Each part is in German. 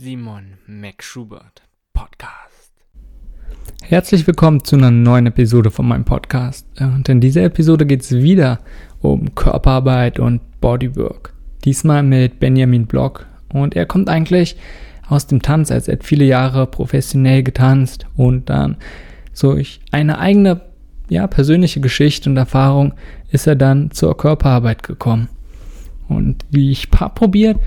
Simon McSchubert Podcast. Herzlich willkommen zu einer neuen Episode von meinem Podcast. Und in dieser Episode geht es wieder um Körperarbeit und Bodywork. Diesmal mit Benjamin Block. Und er kommt eigentlich aus dem Tanz, als er hat viele Jahre professionell getanzt und dann durch eine eigene, ja, persönliche Geschichte und Erfahrung ist er dann zur Körperarbeit gekommen. Und wie ich probiert,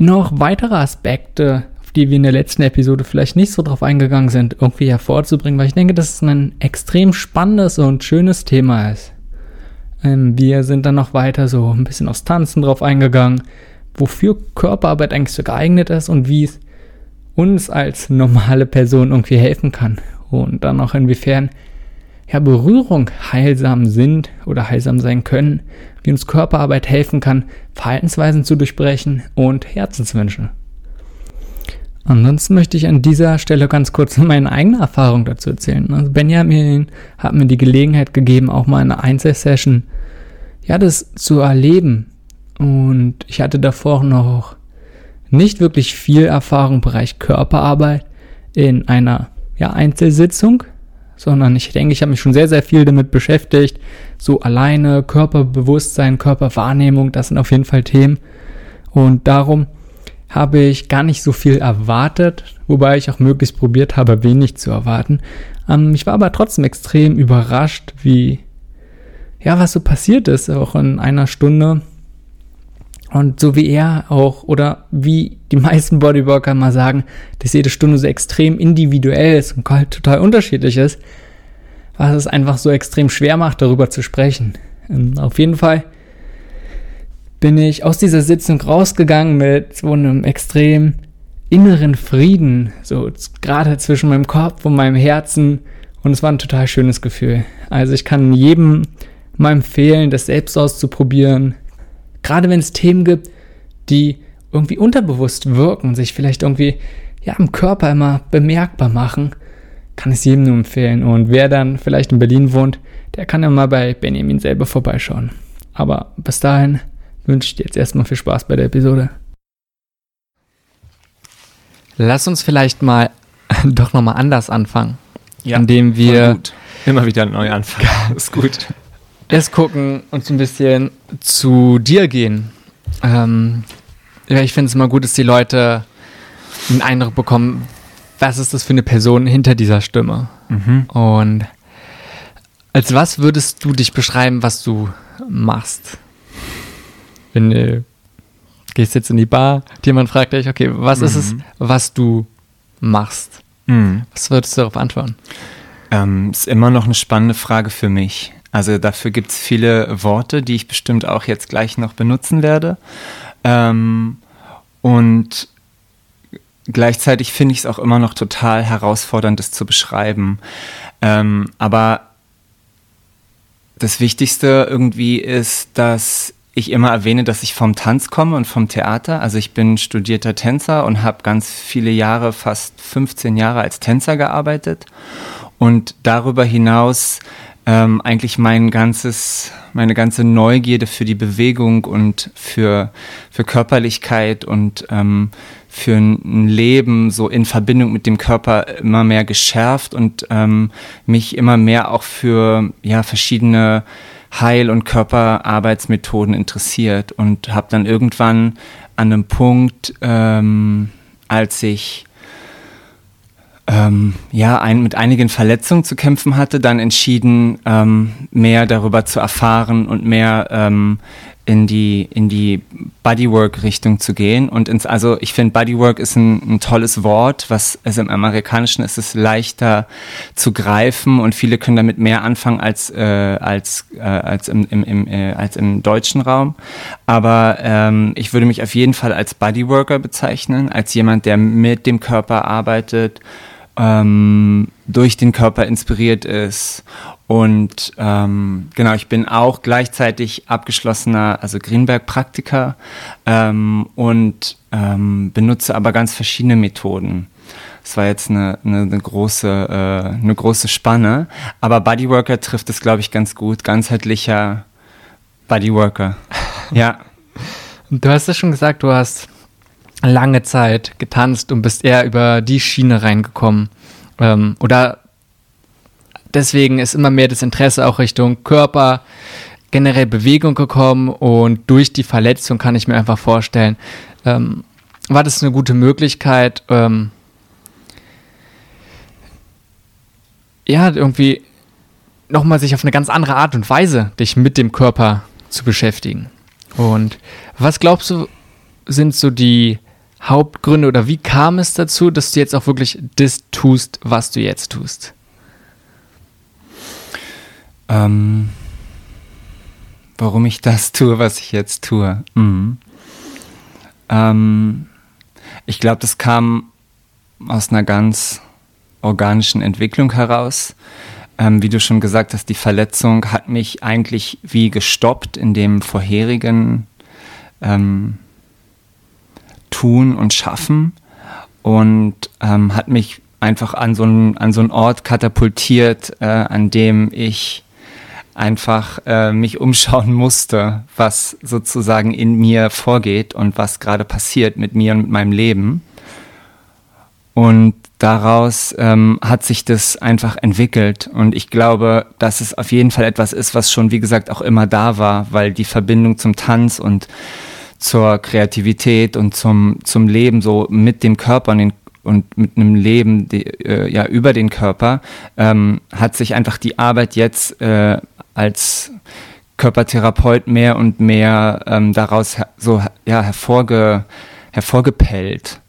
noch weitere Aspekte, auf die wir in der letzten Episode vielleicht nicht so drauf eingegangen sind, irgendwie hervorzubringen, weil ich denke, dass es ein extrem spannendes und schönes Thema ist. Ähm, wir sind dann noch weiter so ein bisschen aufs Tanzen drauf eingegangen, wofür Körperarbeit eigentlich so geeignet ist und wie es uns als normale Person irgendwie helfen kann. Und dann auch inwiefern ja, Berührung heilsam sind oder heilsam sein können, wie uns Körperarbeit helfen kann, Verhaltensweisen zu durchbrechen und Herzenswünsche. Ansonsten möchte ich an dieser Stelle ganz kurz meine eigene Erfahrung dazu erzählen. Also Benjamin hat mir die Gelegenheit gegeben, auch mal eine Einzelsession, ja, das zu erleben. Und ich hatte davor noch nicht wirklich viel Erfahrung im Bereich Körperarbeit in einer ja, Einzelsitzung, sondern ich denke, ich habe mich schon sehr, sehr viel damit beschäftigt. So alleine, Körperbewusstsein, Körperwahrnehmung, das sind auf jeden Fall Themen. Und darum habe ich gar nicht so viel erwartet, wobei ich auch möglichst probiert habe, wenig zu erwarten. Ähm, ich war aber trotzdem extrem überrascht, wie, ja, was so passiert ist, auch in einer Stunde. Und so wie er auch, oder wie die meisten Bodyworker mal sagen, dass jede Stunde so extrem individuell ist und total unterschiedlich ist, was es einfach so extrem schwer macht, darüber zu sprechen. Ähm, auf jeden Fall bin ich aus dieser Sitzung rausgegangen mit so einem extrem inneren Frieden, so gerade zwischen meinem Kopf und meinem Herzen. Und es war ein total schönes Gefühl. Also ich kann jedem mal empfehlen, das selbst auszuprobieren, Gerade wenn es Themen gibt, die irgendwie unterbewusst wirken, sich vielleicht irgendwie ja im Körper immer bemerkbar machen, kann ich es jedem nur empfehlen. Und wer dann vielleicht in Berlin wohnt, der kann ja mal bei Benjamin selber vorbeischauen. Aber bis dahin wünsche ich dir jetzt erstmal viel Spaß bei der Episode. Lass uns vielleicht mal doch nochmal anders anfangen. Ja, indem wir immer wieder neu anfangen. ist gut erst gucken und so ein bisschen zu dir gehen. Ähm, ja, ich finde es immer gut, dass die Leute einen Eindruck bekommen, was ist das für eine Person hinter dieser Stimme. Mhm. Und als was würdest du dich beschreiben, was du machst? Wenn du gehst jetzt in die Bar, jemand fragt dich, okay, was mhm. ist es, mhm. was du machst? Mhm. Was würdest du darauf antworten? Ähm, ist immer noch eine spannende Frage für mich. Also dafür gibt es viele Worte, die ich bestimmt auch jetzt gleich noch benutzen werde. Ähm, und gleichzeitig finde ich es auch immer noch total herausfordernd, das zu beschreiben. Ähm, aber das Wichtigste irgendwie ist, dass ich immer erwähne, dass ich vom Tanz komme und vom Theater. Also ich bin studierter Tänzer und habe ganz viele Jahre, fast 15 Jahre als Tänzer gearbeitet. Und darüber hinaus ähm, eigentlich mein ganzes, meine ganze Neugierde für die Bewegung und für, für Körperlichkeit und ähm, für ein Leben so in Verbindung mit dem Körper immer mehr geschärft und ähm, mich immer mehr auch für ja, verschiedene Heil- und Körperarbeitsmethoden interessiert und habe dann irgendwann an einem Punkt, ähm, als ich ähm, ja, ein, mit einigen Verletzungen zu kämpfen hatte, dann entschieden, ähm, mehr darüber zu erfahren und mehr ähm, in die, in die Bodywork-Richtung zu gehen. Und ins, also ich finde, Bodywork ist ein, ein, tolles Wort, was es im Amerikanischen ist es leichter zu greifen und viele können damit mehr anfangen als, äh, als, äh, als, im, im, im, äh, als im deutschen Raum. Aber ähm, ich würde mich auf jeden Fall als Bodyworker bezeichnen, als jemand, der mit dem Körper arbeitet ähm, durch den Körper inspiriert ist. Und ähm, genau, ich bin auch gleichzeitig abgeschlossener, also Greenberg-Praktiker ähm, und ähm, benutze aber ganz verschiedene Methoden. Das war jetzt eine, eine, eine große, äh, eine große Spanne. Aber Bodyworker trifft es, glaube ich, ganz gut. Ganzheitlicher Bodyworker. ja. Du hast ja schon gesagt, du hast lange Zeit getanzt und bist eher über die Schiene reingekommen. Ähm, oder deswegen ist immer mehr das Interesse auch Richtung Körper, generell Bewegung gekommen und durch die Verletzung kann ich mir einfach vorstellen, ähm, war das eine gute Möglichkeit, ähm, ja, irgendwie nochmal sich auf eine ganz andere Art und Weise dich mit dem Körper zu beschäftigen. Und was glaubst du, sind so die Hauptgründe oder wie kam es dazu, dass du jetzt auch wirklich das tust, was du jetzt tust? Ähm, warum ich das tue, was ich jetzt tue. Mhm. Ähm, ich glaube, das kam aus einer ganz organischen Entwicklung heraus. Ähm, wie du schon gesagt hast, die Verletzung hat mich eigentlich wie gestoppt in dem vorherigen ähm, Tun und Schaffen und ähm, hat mich einfach an so einen Ort katapultiert, äh, an dem ich einfach äh, mich umschauen musste, was sozusagen in mir vorgeht und was gerade passiert mit mir und mit meinem Leben. Und daraus ähm, hat sich das einfach entwickelt. Und ich glaube, dass es auf jeden Fall etwas ist, was schon, wie gesagt, auch immer da war, weil die Verbindung zum Tanz und zur Kreativität und zum, zum Leben so mit dem Körper und, den, und mit einem Leben die, äh, ja, über den Körper, ähm, hat sich einfach die Arbeit jetzt äh, als Körpertherapeut mehr und mehr ähm, daraus so ja, hervorge hervorgepellt.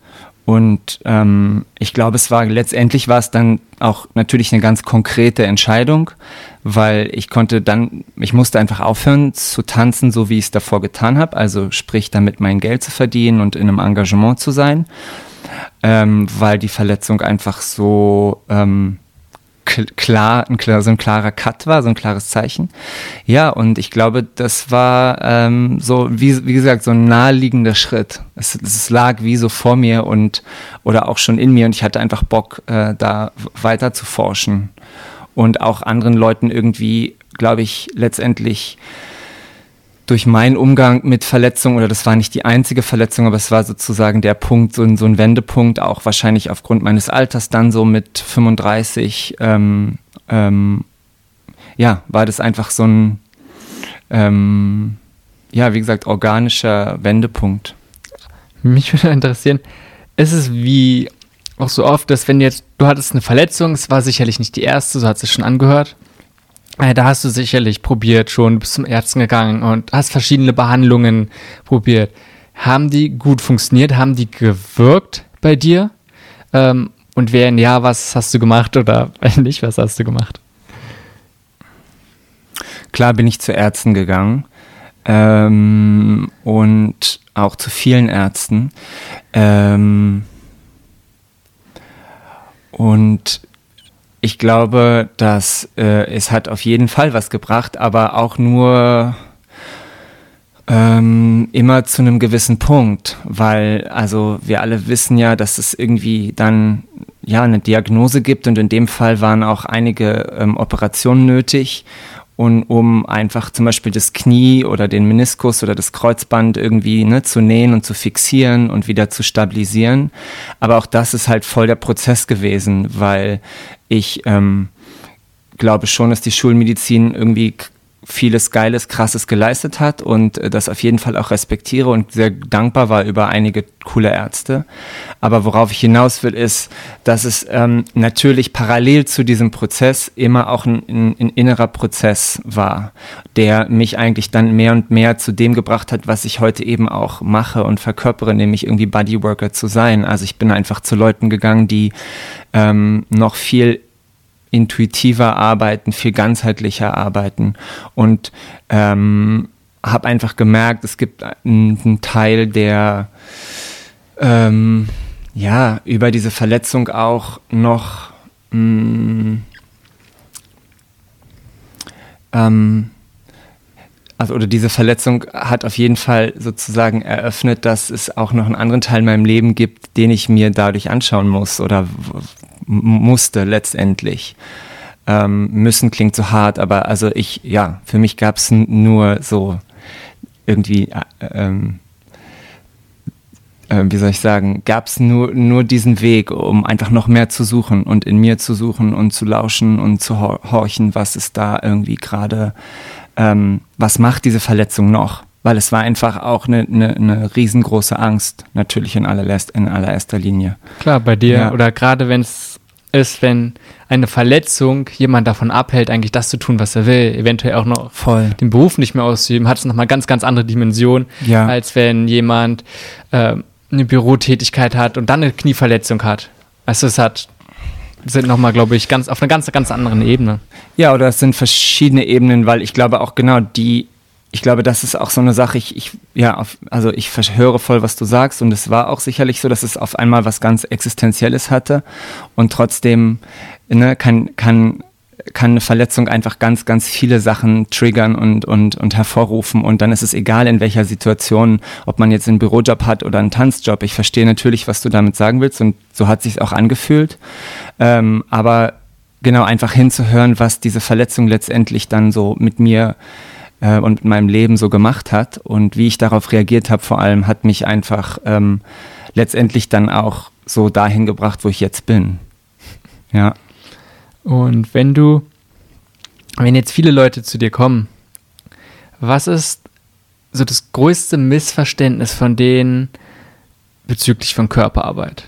Und ähm, ich glaube, es war letztendlich war es dann auch natürlich eine ganz konkrete Entscheidung, weil ich konnte dann, ich musste einfach aufhören zu tanzen, so wie ich es davor getan habe, also sprich damit mein Geld zu verdienen und in einem Engagement zu sein, ähm, weil die Verletzung einfach so ähm, klar, ein, so ein klarer Cut war, so ein klares Zeichen. Ja, und ich glaube, das war ähm, so, wie, wie gesagt, so ein naheliegender Schritt. Es, es lag wie so vor mir und oder auch schon in mir und ich hatte einfach Bock, äh, da weiter zu forschen und auch anderen Leuten irgendwie, glaube ich, letztendlich durch meinen Umgang mit Verletzungen, oder das war nicht die einzige Verletzung, aber es war sozusagen der Punkt, so ein, so ein Wendepunkt, auch wahrscheinlich aufgrund meines Alters, dann so mit 35, ähm, ähm, ja, war das einfach so ein, ähm, ja, wie gesagt, organischer Wendepunkt. Mich würde interessieren, ist es wie auch so oft, dass wenn jetzt, du hattest eine Verletzung, es war sicherlich nicht die erste, so hat es schon angehört, da hast du sicherlich probiert schon, bist zum Ärzten gegangen und hast verschiedene Behandlungen probiert. Haben die gut funktioniert? Haben die gewirkt bei dir? Ähm, und wenn ja, was hast du gemacht oder wenn nicht, was hast du gemacht? Klar bin ich zu Ärzten gegangen ähm, und auch zu vielen Ärzten. Ähm, und ich glaube, dass äh, es hat auf jeden Fall was gebracht, aber auch nur ähm, immer zu einem gewissen Punkt, weil also wir alle wissen ja, dass es irgendwie dann ja eine Diagnose gibt und in dem Fall waren auch einige ähm, Operationen nötig und um einfach zum Beispiel das Knie oder den Meniskus oder das Kreuzband irgendwie ne, zu nähen und zu fixieren und wieder zu stabilisieren. Aber auch das ist halt voll der Prozess gewesen, weil ich ähm, glaube schon, dass die Schulmedizin irgendwie vieles Geiles, Krasses geleistet hat und äh, das auf jeden Fall auch respektiere und sehr dankbar war über einige coole Ärzte. Aber worauf ich hinaus will, ist, dass es ähm, natürlich parallel zu diesem Prozess immer auch ein, ein, ein, innerer Prozess war, der mich eigentlich dann mehr und mehr zu dem gebracht hat, was ich heute eben auch mache und verkörpere, nämlich irgendwie Bodyworker zu sein. Also ich bin einfach zu Leuten gegangen, die ähm, noch viel intuitiver arbeiten, viel ganzheitlicher arbeiten. Und ähm, habe einfach gemerkt, es gibt einen, Teil, der ähm, ja über diese Verletzung auch noch mh, mm, ähm, also oder diese Verletzung hat auf jeden Fall sozusagen eröffnet, dass es auch noch einen anderen Teil in meinem Leben gibt, den ich mir dadurch anschauen muss oder musste letztendlich. Ähm, müssen klingt so hart, aber also ich, ja, für mich gab es nur so irgendwie, äh, ähm, äh, wie soll ich sagen, gab es nur, nur diesen Weg, um einfach noch mehr zu suchen und in mir zu suchen und zu lauschen und zu horchen, was ist da irgendwie gerade, ähm, was macht diese Verletzung noch? Weil es war einfach auch eine, eine, eine riesengroße Angst, natürlich in, allererst, in allererster Linie. Klar, bei dir ja. oder gerade wenn es ist, wenn eine Verletzung jemand davon abhält, eigentlich das zu tun, was er will, eventuell auch noch Voll. den Beruf nicht mehr auszuüben, hat es nochmal ganz, ganz andere Dimensionen, ja. als wenn jemand äh, eine Bürotätigkeit hat und dann eine Knieverletzung hat. Also es hat sind nochmal, glaube ich, ganz auf einer ganz, ganz anderen Ebene. Ja, oder es sind verschiedene Ebenen, weil ich glaube auch genau die, ich glaube, das ist auch so eine Sache, ich, ich ja, auf, also ich höre voll, was du sagst und es war auch sicherlich so, dass es auf einmal was ganz Existenzielles hatte und trotzdem ne, kann, kann kann eine Verletzung einfach ganz, ganz viele Sachen triggern und, und, und hervorrufen. Und dann ist es egal, in welcher Situation, ob man jetzt einen Bürojob hat oder einen Tanzjob. Ich verstehe natürlich, was du damit sagen willst und so hat sich auch angefühlt. Ähm, aber genau einfach hinzuhören, was diese Verletzung letztendlich dann so mit mir äh, und meinem Leben so gemacht hat und wie ich darauf reagiert habe, vor allem hat mich einfach ähm, letztendlich dann auch so dahin gebracht, wo ich jetzt bin. Ja. Und wenn du, wenn jetzt viele Leute zu dir kommen, was ist so das größte Missverständnis von denen bezüglich von Körperarbeit?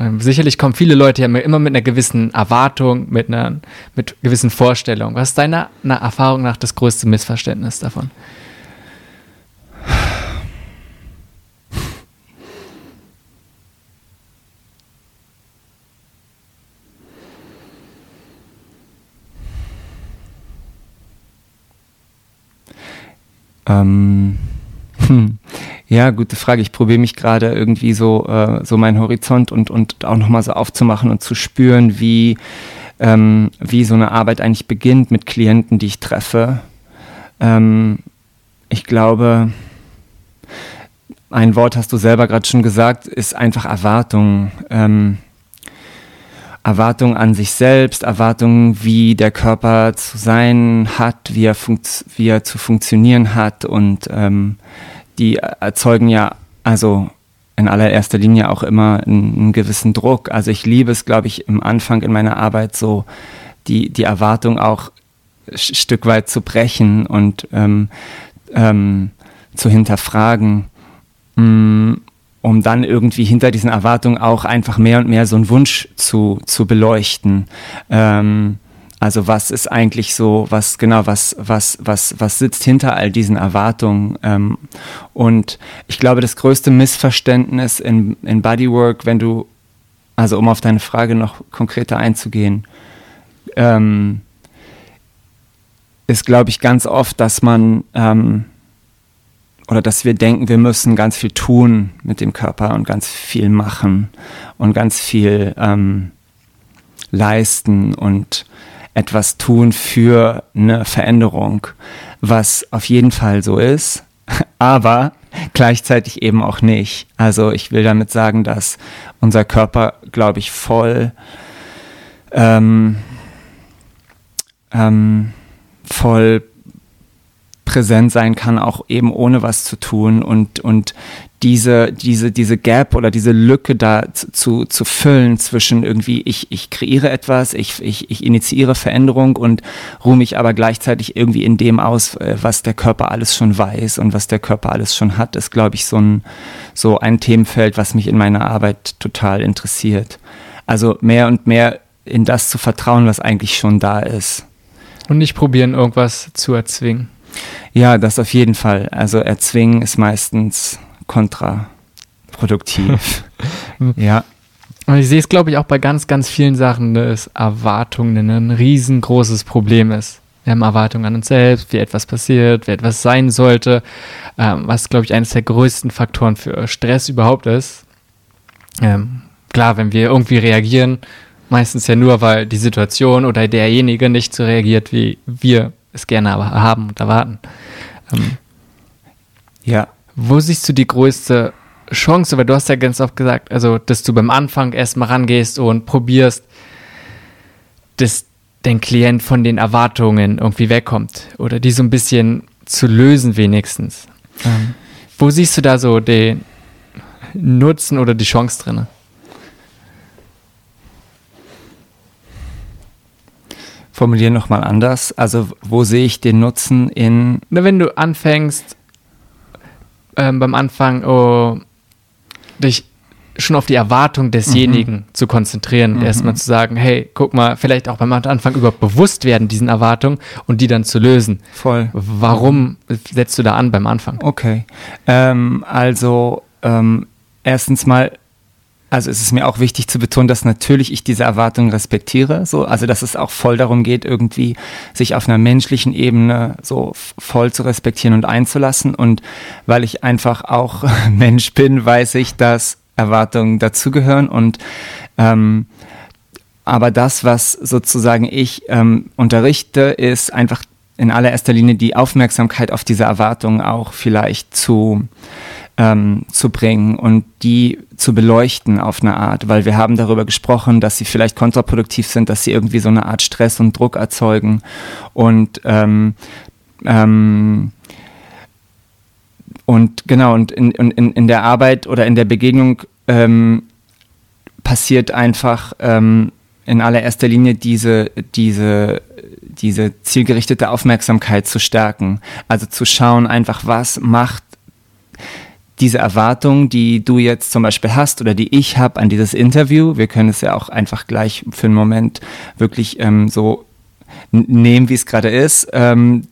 Ähm, sicherlich kommen viele Leute ja immer mit einer gewissen Erwartung, mit einer mit gewissen Vorstellungen. Was ist deiner Erfahrung nach das größte Missverständnis davon? Ähm, hm. Ja, gute Frage. Ich probiere mich gerade irgendwie so, äh, so meinen Horizont und, und auch nochmal so aufzumachen und zu spüren, wie, ähm, wie so eine Arbeit eigentlich beginnt mit Klienten, die ich treffe. Ähm, ich glaube, ein Wort hast du selber gerade schon gesagt, ist einfach Erwartung. Ähm, Erwartungen an sich selbst, Erwartungen, wie der Körper zu sein hat, wie er, wie er zu funktionieren hat und ähm, die erzeugen ja also in allererster Linie auch immer einen, einen gewissen Druck. Also ich liebe es, glaube ich, im Anfang in meiner Arbeit so die, die Erwartung auch ein Stück weit zu brechen und ähm, ähm, zu hinterfragen. Mm, um dann irgendwie hinter diesen Erwartungen auch einfach mehr und mehr so einen Wunsch zu, zu beleuchten. Ähm, also was ist eigentlich so, was genau, was, was, was, was sitzt hinter all diesen Erwartungen? Ähm, und ich glaube, das größte Missverständnis in, in Bodywork, wenn du, also um auf deine Frage noch konkreter einzugehen, ähm, ist, glaube ich, ganz oft, dass man ähm, oder dass wir denken, wir müssen ganz viel tun mit dem Körper und ganz viel machen und ganz viel ähm, leisten und etwas tun für eine Veränderung, was auf jeden Fall so ist, aber gleichzeitig eben auch nicht. Also ich will damit sagen, dass unser Körper, glaube ich, voll ähm, ähm, voll präsent sein kann, auch eben ohne was zu tun und, und diese, diese, diese Gap oder diese Lücke da zu, zu füllen zwischen irgendwie, ich, ich kreiere etwas, ich, ich, ich initiiere Veränderung und ruhe mich aber gleichzeitig irgendwie in dem aus, äh, was der Körper alles schon weiß und was der Körper alles schon hat, ist, glaube ich, so ein, so ein Themenfeld, was mich in meiner Arbeit total interessiert. Also mehr und mehr in das zu vertrauen, was eigentlich schon da ist. Und nicht probieren, irgendwas zu erzwingen. Ja, das auf jeden Fall. Also erzwingen ist meistens kontraproduktiv. ja. Und ich sehe es, glaube ich, auch bei ganz, ganz vielen Sachen, dass Erwartungen ein riesengroßes Problem ist. Wir haben Erwartungen an uns selbst, wie etwas passiert, wie etwas sein sollte, ähm, was, glaube ich, eines der größten Faktoren für Stress überhaupt ist. Ähm, klar, wenn wir irgendwie reagieren, meistens ja nur, weil die Situation oder derjenige nicht so reagiert, wie wir es gerne aber haben und erwarten. Ähm, ja. Wo siehst du die größte Chance? Weil du hast ja ganz oft gesagt, also, dass du beim Anfang erstmal rangehst und probierst, dass dein Klient von den Erwartungen irgendwie wegkommt oder die so ein bisschen zu lösen wenigstens. Ähm, wo siehst du da so den, Nutzen oder die Chance drin? Formulieren nochmal anders. Also, wo sehe ich den Nutzen in. Wenn du anfängst, ähm, beim Anfang oh, dich schon auf die Erwartung desjenigen mhm. zu konzentrieren. Mhm. Erstmal zu sagen, hey, guck mal, vielleicht auch beim Anfang überhaupt bewusst werden diesen Erwartungen und die dann zu lösen. Voll. Warum setzt du da an beim Anfang? Okay. Ähm, also, ähm, erstens mal also es ist mir auch wichtig zu betonen, dass natürlich ich diese Erwartungen respektiere, so, also dass es auch voll darum geht, irgendwie sich auf einer menschlichen Ebene so voll zu respektieren und einzulassen. Und weil ich einfach auch Mensch bin, weiß ich, dass Erwartungen dazugehören und ähm, aber das, was sozusagen ich ähm, unterrichte, ist einfach in allererster Linie die Aufmerksamkeit auf diese Erwartungen auch vielleicht zu ähm, zu bringen und die zu beleuchten auf eine Art, weil wir haben darüber gesprochen, dass sie vielleicht kontraproduktiv sind, dass sie irgendwie so eine Art Stress und Druck erzeugen und ähm, ähm, und genau, und in, in, in der Arbeit oder in der Begegnung ähm, passiert einfach ähm, in allererster Linie diese, diese, diese zielgerichtete Aufmerksamkeit zu stärken. Also zu schauen einfach, was macht diese Erwartung, die du jetzt zum Beispiel hast oder die ich habe an dieses Interview, wir können es ja auch einfach gleich für einen Moment wirklich ähm, so nehmen, wie es gerade ist, ähm,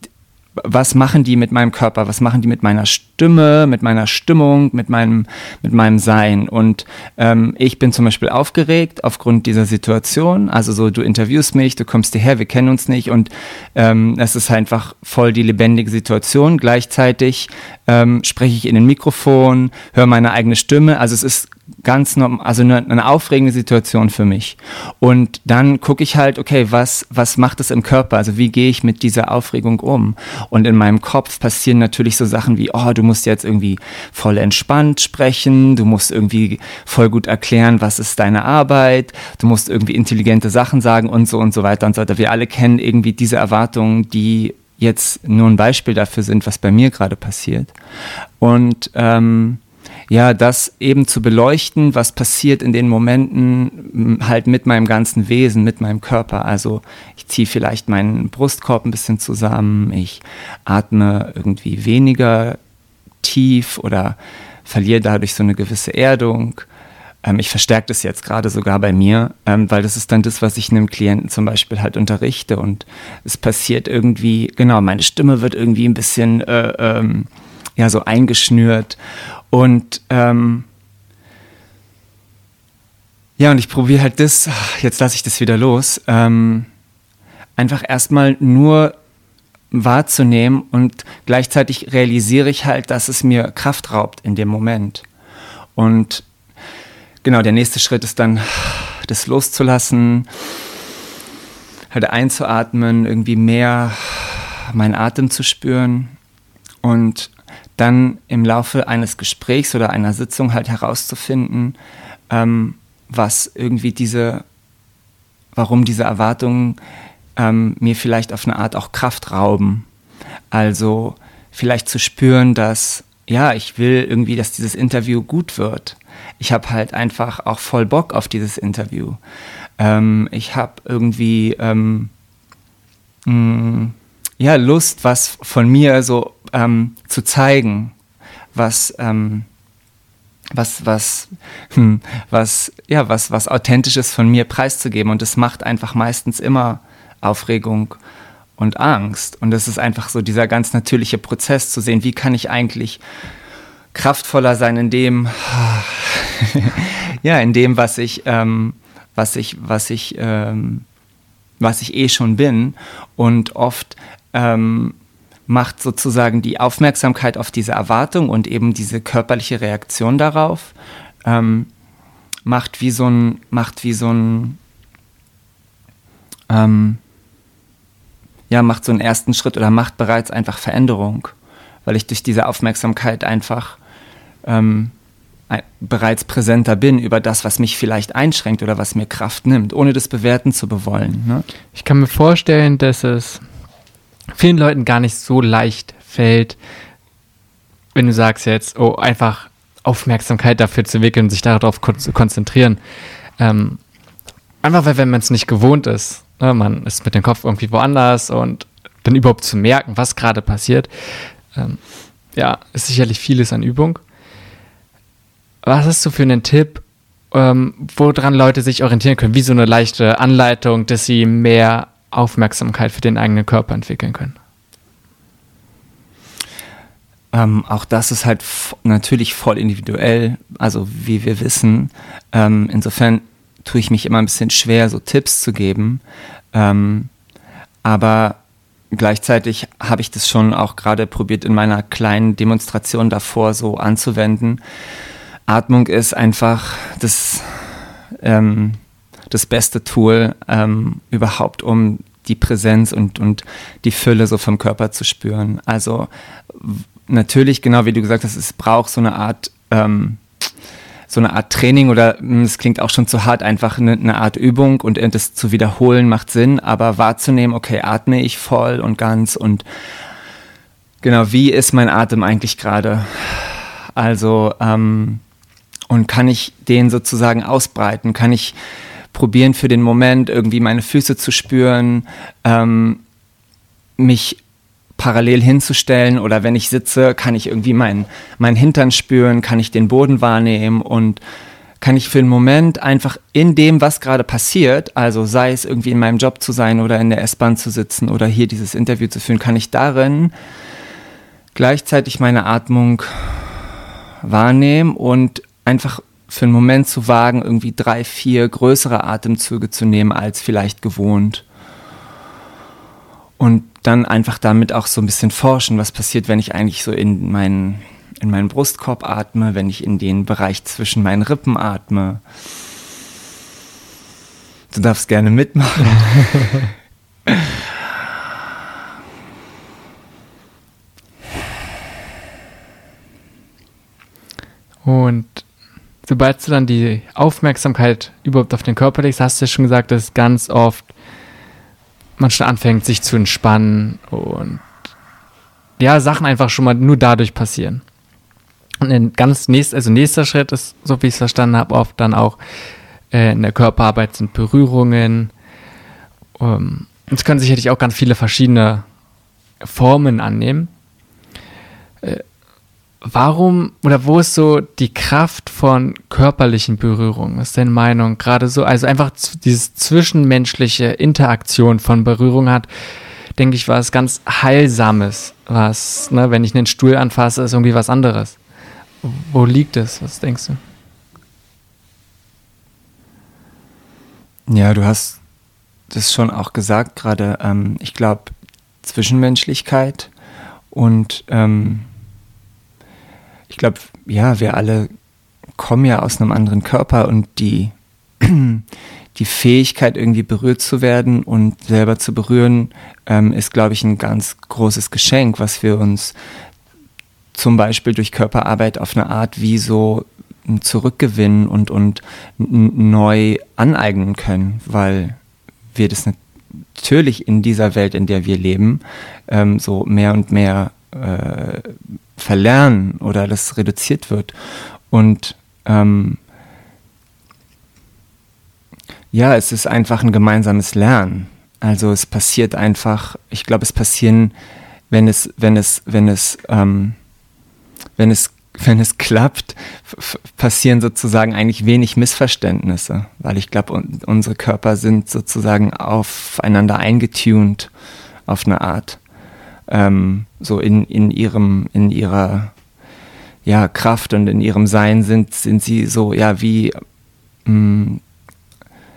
was machen die mit meinem Körper, was machen die mit meiner Stimme, mit meiner Stimmung, mit meinem, mit meinem Sein. Und ähm, ich bin zum Beispiel aufgeregt aufgrund dieser Situation. Also so, du interviewst mich, du kommst hierher, wir kennen uns nicht und ähm, es ist einfach voll die lebendige Situation. Gleichzeitig ähm, spreche ich in den Mikrofon, höre meine eigene Stimme. Also es ist ganz normal, also eine, eine, aufregende Situation für mich. Und dann gucke ich halt, okay, was, was macht es im Körper? Also wie gehe ich mit dieser Aufregung um? Und in meinem Kopf passieren natürlich so Sachen wie, oh, du musst jetzt irgendwie voll entspannt sprechen, du musst irgendwie voll gut erklären, was ist deine Arbeit, du musst irgendwie intelligente Sachen sagen und so und so weiter und so weiter. Wir alle kennen irgendwie diese Erwartungen, die jetzt nur ein Beispiel dafür sind, was bei mir gerade passiert. Und ähm, ja, das eben zu beleuchten, was passiert in den Momenten halt mit meinem ganzen Wesen, mit meinem Körper. Also ich ziehe vielleicht meinen Brustkorb ein bisschen zusammen, ich atme irgendwie weniger tief oder verliere dadurch so eine gewisse Erdung. Ähm, ich verstärke das jetzt gerade sogar bei mir, ähm, weil das ist dann das, was ich einem Klienten zum Beispiel halt unterrichte und es passiert irgendwie, genau, meine Stimme wird irgendwie ein bisschen äh, ähm, ja so eingeschnürt und ähm, ja, und ich probiere halt das, jetzt lasse ich das wieder los, ähm, einfach erstmal nur wahrzunehmen und gleichzeitig realisiere ich halt, dass es mir Kraft raubt in dem Moment. Und genau, der nächste Schritt ist dann, das loszulassen, halt einzuatmen, irgendwie mehr meinen Atem zu spüren und dann im Laufe eines Gesprächs oder einer Sitzung halt herauszufinden, ähm, was irgendwie diese, warum diese Erwartungen ähm, mir vielleicht auf eine Art auch Kraft rauben. Also vielleicht zu spüren, dass, ja, ich will irgendwie, dass dieses Interview gut wird. Ich habe halt einfach auch voll Bock auf dieses Interview. Ähm, ich habe irgendwie, ähm, mh, mm, ja, Lust, was von mir so ähm, zu zeigen, was, ähm, was, was, hm, was, ja, was, was Authentisches von mir preiszugeben. Und es macht einfach meistens immer Aufregung und Angst. Und es ist einfach so dieser ganz natürliche Prozess zu sehen, wie kann ich eigentlich kraftvoller sein in dem, ja, in dem, was ich, ähm, was ich, was ich, ähm, was ich eh schon bin. Und oft ähm, macht sozusagen die Aufmerksamkeit auf diese Erwartung und eben diese körperliche Reaktion darauf, ähm, macht wie so ein, macht wie so ein, ähm, ja, macht so einen ersten Schritt oder macht bereits einfach Veränderung, weil ich durch diese Aufmerksamkeit einfach ähm, bereits präsenter bin über das, was mich vielleicht einschränkt oder was mir Kraft nimmt, ohne das bewerten zu bewollen. Ne? Ich kann mir vorstellen, dass es vielen Leuten gar nicht so leicht fällt, wenn du sagst jetzt, oh, einfach Aufmerksamkeit dafür zu entwickeln und sich darauf zu konzentrieren. Ähm, einfach weil, wenn man es nicht gewohnt ist, ne, man ist mit dem Kopf irgendwie woanders und dann überhaupt zu merken, was gerade passiert, ähm, ja, ist sicherlich vieles an Übung. Was hast du für einen Tipp, ähm, woran Leute sich orientieren können, wie so eine leichte Anleitung, dass sie mehr Aufmerksamkeit für den eigenen Körper entwickeln können? Ähm, auch das ist halt natürlich voll individuell, also wie wir wissen. Ähm, insofern tue ich mich immer ein bisschen schwer, so Tipps zu geben. Ähm, aber gleichzeitig habe ich das schon auch gerade probiert in meiner kleinen Demonstration davor so anzuwenden. Atmung ist einfach das, ähm, das beste Tool ähm, überhaupt, um die Präsenz und, und die Fülle so vom Körper zu spüren. Also natürlich, genau wie du gesagt hast, es braucht so eine Art, ähm, so eine Art Training oder hm, es klingt auch schon zu hart, einfach eine, eine, Art Übung und das zu wiederholen macht Sinn, aber wahrzunehmen, okay, atme ich voll und ganz und genau, wie ist mein Atem eigentlich gerade? Also, ähm, und kann ich den sozusagen ausbreiten? Kann ich probieren für den Moment irgendwie meine Füße zu spüren, ähm, mich parallel hinzustellen oder wenn ich sitze, kann ich irgendwie meinen mein Hintern spüren, kann ich den Boden wahrnehmen und kann ich für einen Moment einfach in dem, was gerade passiert, also sei es irgendwie in meinem Job zu sein oder in der S-Bahn zu sitzen oder hier dieses Interview zu führen, kann ich darin gleichzeitig meine Atmung wahrnehmen und einfach für einen Moment zu wagen, irgendwie drei, vier größere Atemzüge zu nehmen als vielleicht gewohnt. Und dann einfach damit auch so ein bisschen forschen, was passiert, wenn ich eigentlich so in meinen, in meinen Brustkorb atme, wenn ich in den Bereich zwischen meinen Rippen atme. Du darfst gerne mitmachen. Und sobald du dann die Aufmerksamkeit überhaupt auf den Körper legst, hast du ja schon gesagt, dass ganz oft man schon anfängt, sich zu entspannen und ja, Sachen einfach schon mal nur dadurch passieren. Und ein ganz nächst, also nächster Schritt ist, so wie ich es verstanden habe, oft dann auch äh, in der Körperarbeit sind Berührungen. Ähm, es können sicherlich auch ganz viele verschiedene Formen annehmen. Äh, warum oder wo ist so die Kraft von körperlichen Berührungen? Was ist deine Meinung? Gerade so, also einfach diese zwischenmenschliche Interaktion von Berührung hat, denke ich, was ganz Heilsames. Was, ne, wenn ich einen Stuhl anfasse, ist irgendwie was anderes. Wo liegt es? Was denkst du? Ja, du hast das schon auch gesagt gerade. Ähm, ich glaube, Zwischenmenschlichkeit und ähm, ich glaube, ja, wir alle kommen ja aus einem anderen Körper und die, die Fähigkeit, irgendwie berührt zu werden und selber zu berühren, ähm, ist, glaube ich, ein ganz großes Geschenk, was wir uns zum Beispiel durch Körperarbeit auf eine Art wie so zurückgewinnen und, und neu aneignen können, weil wir das natürlich in dieser Welt, in der wir leben, ähm, so mehr und mehr äh, verlernen oder das reduziert wird. Und ähm, ja, es ist einfach ein gemeinsames Lernen. Also es passiert einfach, ich glaube, es passieren, wenn es, wenn es, wenn es, ähm, wenn es, wenn es klappt, passieren sozusagen eigentlich wenig Missverständnisse, weil ich glaube, un unsere Körper sind sozusagen aufeinander eingetunt auf eine Art ähm, so in, in ihrem, in ihrer ja, Kraft und in ihrem Sein sind, sind sie so, ja, wie mh, mm,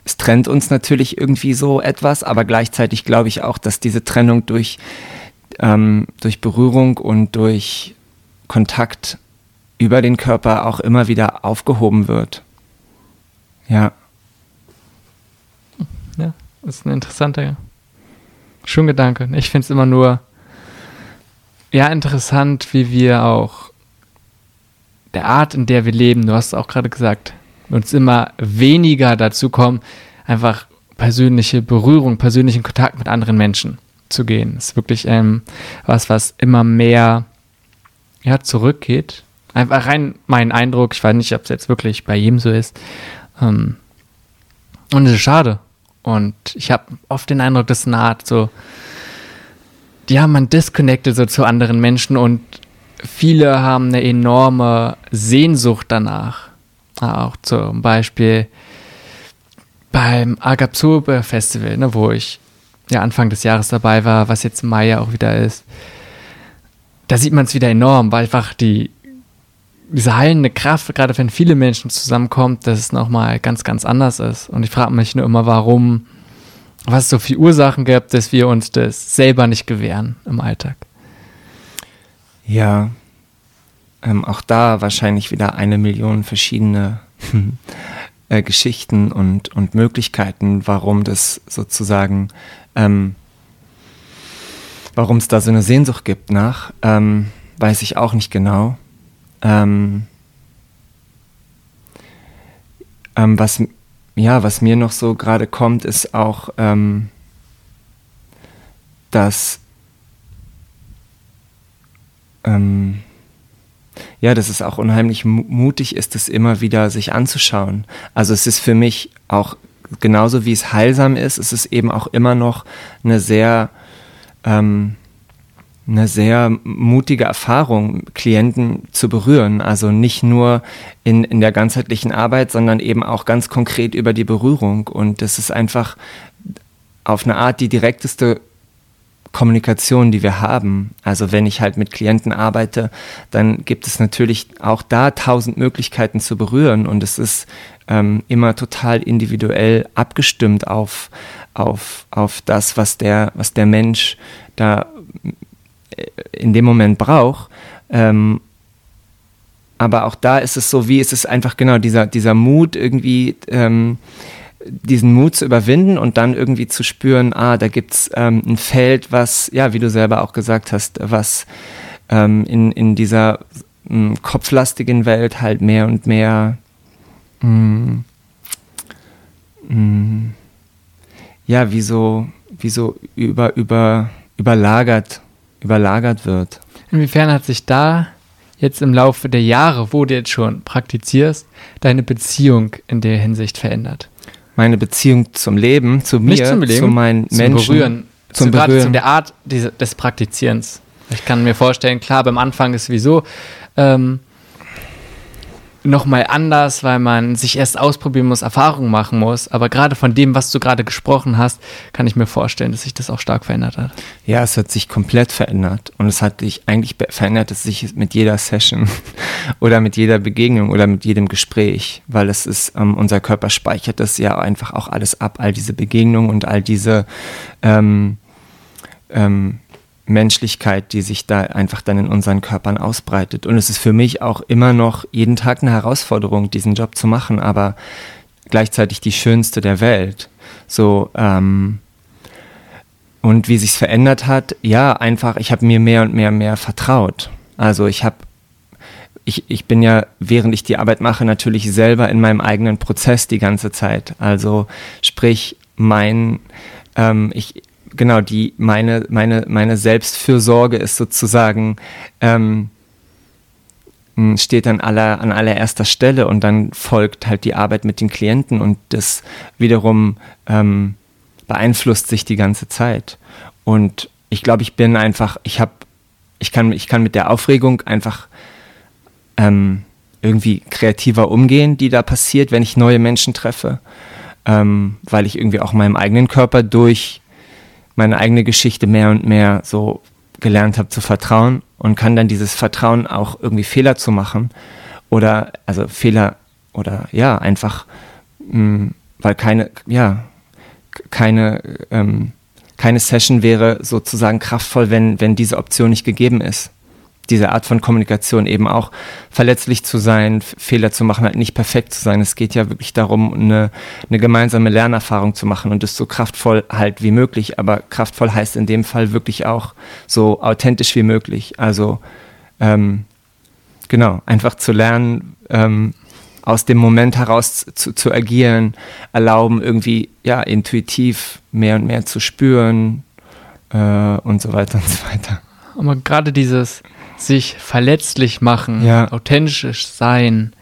es trennt uns natürlich irgendwie so etwas, aber gleichzeitig glaube ich auch, dass diese Trennung durch, ähm, durch Berührung und durch Kontakt über den Körper auch immer wieder aufgehoben wird. Ja. Ja, das ist ein interessanter, schöner Gedanke. Ich finde es immer nur ja, interessant, wie wir auch der Art, in der wir leben, du hast auch gerade gesagt, uns immer weniger dazu kommen, einfach persönliche Berührung, persönlichen Kontakt mit anderen Menschen zu gehen. Das ist wirklich ähm, was, was immer mehr ja, zurückgeht. Einfach rein mein Eindruck, ich weiß nicht, ob es jetzt wirklich bei jedem so ist. Ähm, und es ist schade. Und ich habe oft den Eindruck, dass eine Art so, ja, man disconnected so zu anderen Menschen und viele haben eine enorme Sehnsucht danach. Auch zum Beispiel beim Agapsobe Festival, ne, wo ich ja Anfang des Jahres dabei war, was jetzt im Mai ja auch wieder ist. Da sieht man es wieder enorm, weil einfach die diese heilende Kraft, gerade wenn viele Menschen zusammenkommt, dass es nochmal ganz, ganz anders ist. Und ich frage mich nur immer, warum, was es so viele Ursachen gibt, dass wir uns das selber nicht gewähren im Alltag. Ja, ähm, auch da wahrscheinlich wieder eine Million verschiedene äh, Geschichten und, und Möglichkeiten, warum das sozusagen, ähm, warum es da so eine Sehnsucht gibt nach, ähm, weiß ich auch nicht genau. Ähm, ähm, was, ja, was mir noch so gerade kommt, ist auch, ähm, dass ähm, ja, dass es auch unheimlich mutig ist, es immer wieder sich anzuschauen. Also es ist für mich auch genauso wie es heilsam ist, es ist eben auch immer noch eine sehr ähm, eine sehr mutige Erfahrung, Klienten zu berühren. Also nicht nur in, in der ganzheitlichen Arbeit, sondern eben auch ganz konkret über die Berührung. Und das ist einfach auf eine Art die direkteste Kommunikation, die wir haben. Also wenn ich halt mit Klienten arbeite, dann gibt es natürlich auch da tausend Möglichkeiten zu berühren und es ist ähm, immer total individuell abgestimmt auf, auf, auf das, was der, was der Mensch da in dem Moment braucht. Ähm, aber auch da ist es so, wie ist es einfach genau dieser, dieser Mut irgendwie, ähm, diesen Mut zu überwinden und dann irgendwie zu spüren, ah, da gibt es ähm, ein Feld, was, ja, wie du selber auch gesagt hast, was ähm, in, in dieser kopflastigen Welt halt mehr und mehr mh, mh, ja, wie so, wie so über, über, überlagert überlagert wird. Inwiefern hat sich da jetzt im Laufe der Jahre, wo du jetzt schon praktizierst, deine Beziehung in der Hinsicht verändert? Meine Beziehung zum Leben, zu mir, zum Leben, zu meinen zum Menschen. Berühren, zum zu, gerade Berühren. zu der Art diese, des Praktizierens. Ich kann mir vorstellen, klar, beim Anfang ist sowieso ähm, nochmal anders, weil man sich erst ausprobieren muss, Erfahrungen machen muss. Aber gerade von dem, was du gerade gesprochen hast, kann ich mir vorstellen, dass sich das auch stark verändert hat. Ja, es hat sich komplett verändert. Und es hat sich eigentlich verändert es sich mit jeder Session oder mit jeder Begegnung oder mit jedem Gespräch, weil es ist, ähm, unser Körper speichert das ja einfach auch alles ab, all diese Begegnungen und all diese ähm, ähm, Menschlichkeit, die sich da einfach dann in unseren Körpern ausbreitet. Und es ist für mich auch immer noch jeden Tag eine Herausforderung, diesen Job zu machen, aber gleichzeitig die schönste der Welt. So, ähm, und wie sich's verändert hat, ja, einfach, ich habe mir mehr und mehr und mehr vertraut. Also ich habe ich, ich bin ja, während ich die Arbeit mache, natürlich selber in meinem eigenen Prozess die ganze Zeit. Also sprich, mein, ähm, ich, genau, die, meine, meine, meine Selbstfürsorge ist sozusagen, ähm, steht an aller, an allererster Stelle und dann folgt halt die Arbeit mit den Klienten und das wiederum ähm, beeinflusst sich die ganze Zeit. Und ich glaube, ich bin einfach, ich habe, ich kann, ich kann mit der Aufregung einfach ähm, irgendwie kreativer umgehen, die da passiert, wenn ich neue Menschen treffe, ähm, weil ich irgendwie auch meinem eigenen Körper durch meine eigene Geschichte mehr und mehr so gelernt habe zu vertrauen und kann dann dieses Vertrauen auch irgendwie Fehler zu machen oder also Fehler oder ja einfach mh, weil keine ja keine ähm, keine Session wäre sozusagen kraftvoll, wenn wenn diese Option nicht gegeben ist diese Art von Kommunikation eben auch verletzlich zu sein, Fehler zu machen, halt nicht perfekt zu sein. Es geht ja wirklich darum, eine, eine gemeinsame Lernerfahrung zu machen und das so kraftvoll halt wie möglich. Aber kraftvoll heißt in dem Fall wirklich auch so authentisch wie möglich. Also ähm, genau, einfach zu lernen, ähm, aus dem Moment heraus zu, zu agieren, erlauben, irgendwie ja intuitiv mehr und mehr zu spüren äh, und so weiter und so weiter. Aber gerade dieses sich verletzlich machen, Ja. authentisch sein,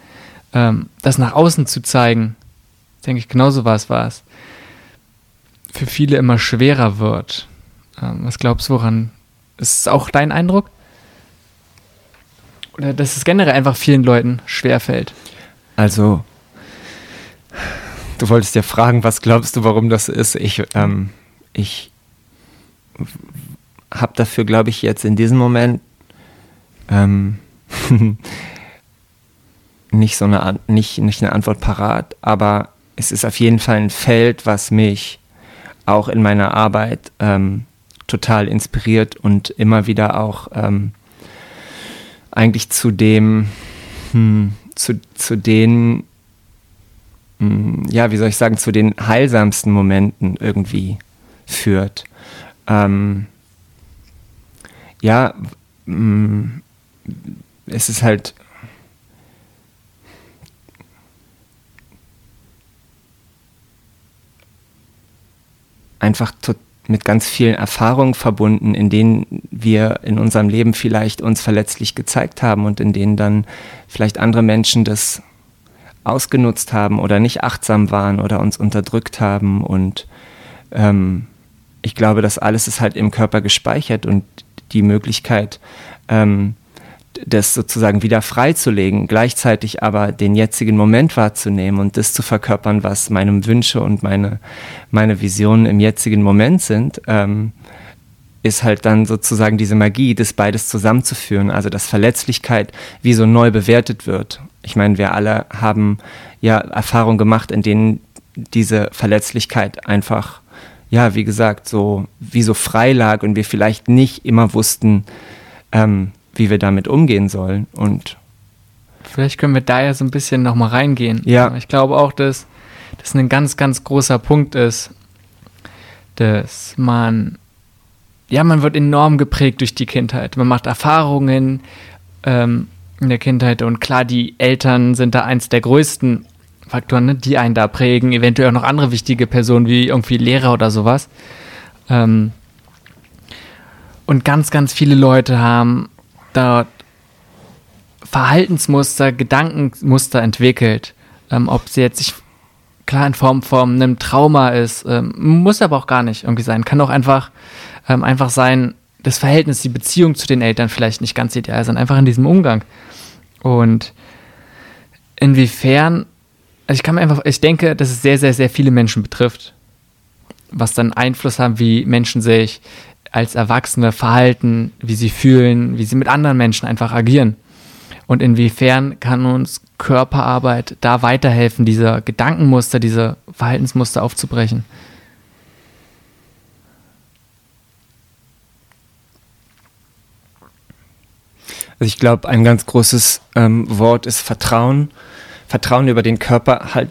ähm, das nach außen zu zeigen, denke ich, genauso was war es, für viele immer schwerer wird. Ähm, was glaubst du, woran? Ist es auch dein Eindruck? Oder dass es generell einfach vielen Leuten schwerfällt? Also, du wolltest ja fragen, was glaubst du, warum das ist? Ich, ähm, ich habe dafür, glaube ich, jetzt in diesem Moment ähm, nicht so eine, nicht, nicht eine Antwort parat, aber es ist auf jeden Fall ein Feld, was mich auch in meiner Arbeit ähm, total inspiriert und immer wieder auch ähm, eigentlich zu dem, hm, zu, zu den, hm, ja, wie soll ich sagen, zu den heilsamsten Momenten irgendwie führt. Ähm, ja, hm, es ist halt einfach mit ganz vielen Erfahrungen verbunden, in denen wir in unserem Leben vielleicht uns verletzlich gezeigt haben und in denen dann vielleicht andere Menschen das ausgenutzt haben oder nicht achtsam waren oder uns unterdrückt haben. Und ähm, ich glaube, das alles ist halt im Körper gespeichert und die Möglichkeit, ähm, das sozusagen wieder freizulegen, gleichzeitig aber den jetzigen Moment wahrzunehmen und das zu verkörpern, was meine Wünsche und meine, meine Visionen im jetzigen Moment sind, ähm, ist halt dann sozusagen diese Magie, das beides zusammenzuführen, also dass Verletzlichkeit wie so neu bewertet wird. Ich meine, wir alle haben ja Erfahrungen gemacht, in denen diese Verletzlichkeit einfach, ja, wie gesagt, so wie so frei lag und wir vielleicht nicht immer wussten, ähm, wie wir damit umgehen sollen. Und Vielleicht können wir da ja so ein bisschen nochmal reingehen. Ja. Ich glaube auch, dass das ein ganz, ganz großer Punkt ist, dass man, ja, man wird enorm geprägt durch die Kindheit. Man macht Erfahrungen ähm, in der Kindheit und klar, die Eltern sind da eins der größten Faktoren, ne, die einen da prägen. Eventuell auch noch andere wichtige Personen wie irgendwie Lehrer oder sowas. Ähm, und ganz, ganz viele Leute haben dort Verhaltensmuster, Gedankenmuster entwickelt. Ähm, ob sie jetzt sich klar in Form von einem Trauma ist, ähm, muss aber auch gar nicht irgendwie sein. Kann auch einfach, ähm, einfach sein, das Verhältnis, die Beziehung zu den Eltern vielleicht nicht ganz ideal sein, einfach in diesem Umgang. Und inwiefern, also ich kann mir einfach, ich denke, dass es sehr, sehr, sehr viele Menschen betrifft, was dann Einfluss haben, wie Menschen sich als Erwachsene verhalten, wie sie fühlen, wie sie mit anderen Menschen einfach agieren. Und inwiefern kann uns Körperarbeit da weiterhelfen, diese Gedankenmuster, diese Verhaltensmuster aufzubrechen? Also ich glaube, ein ganz großes ähm, Wort ist Vertrauen. Vertrauen über den Körper halt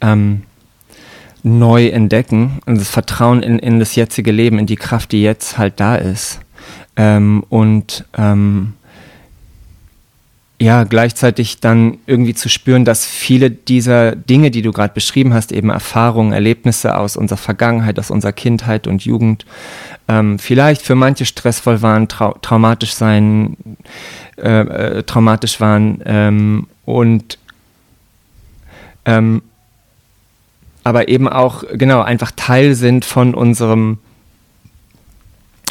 ähm, neu entdecken das Vertrauen in, in das jetzige Leben, in die Kraft, die jetzt halt da ist. Ähm, und ähm, ja, gleichzeitig dann irgendwie zu spüren, dass viele dieser Dinge, die du gerade beschrieben hast, eben Erfahrungen, Erlebnisse aus unserer Vergangenheit, aus unserer Kindheit und Jugend, ähm, vielleicht für manche stressvoll waren, trau traumatisch sein, äh, äh, traumatisch waren ähm, und ähm, aber eben auch genau einfach Teil sind von unserem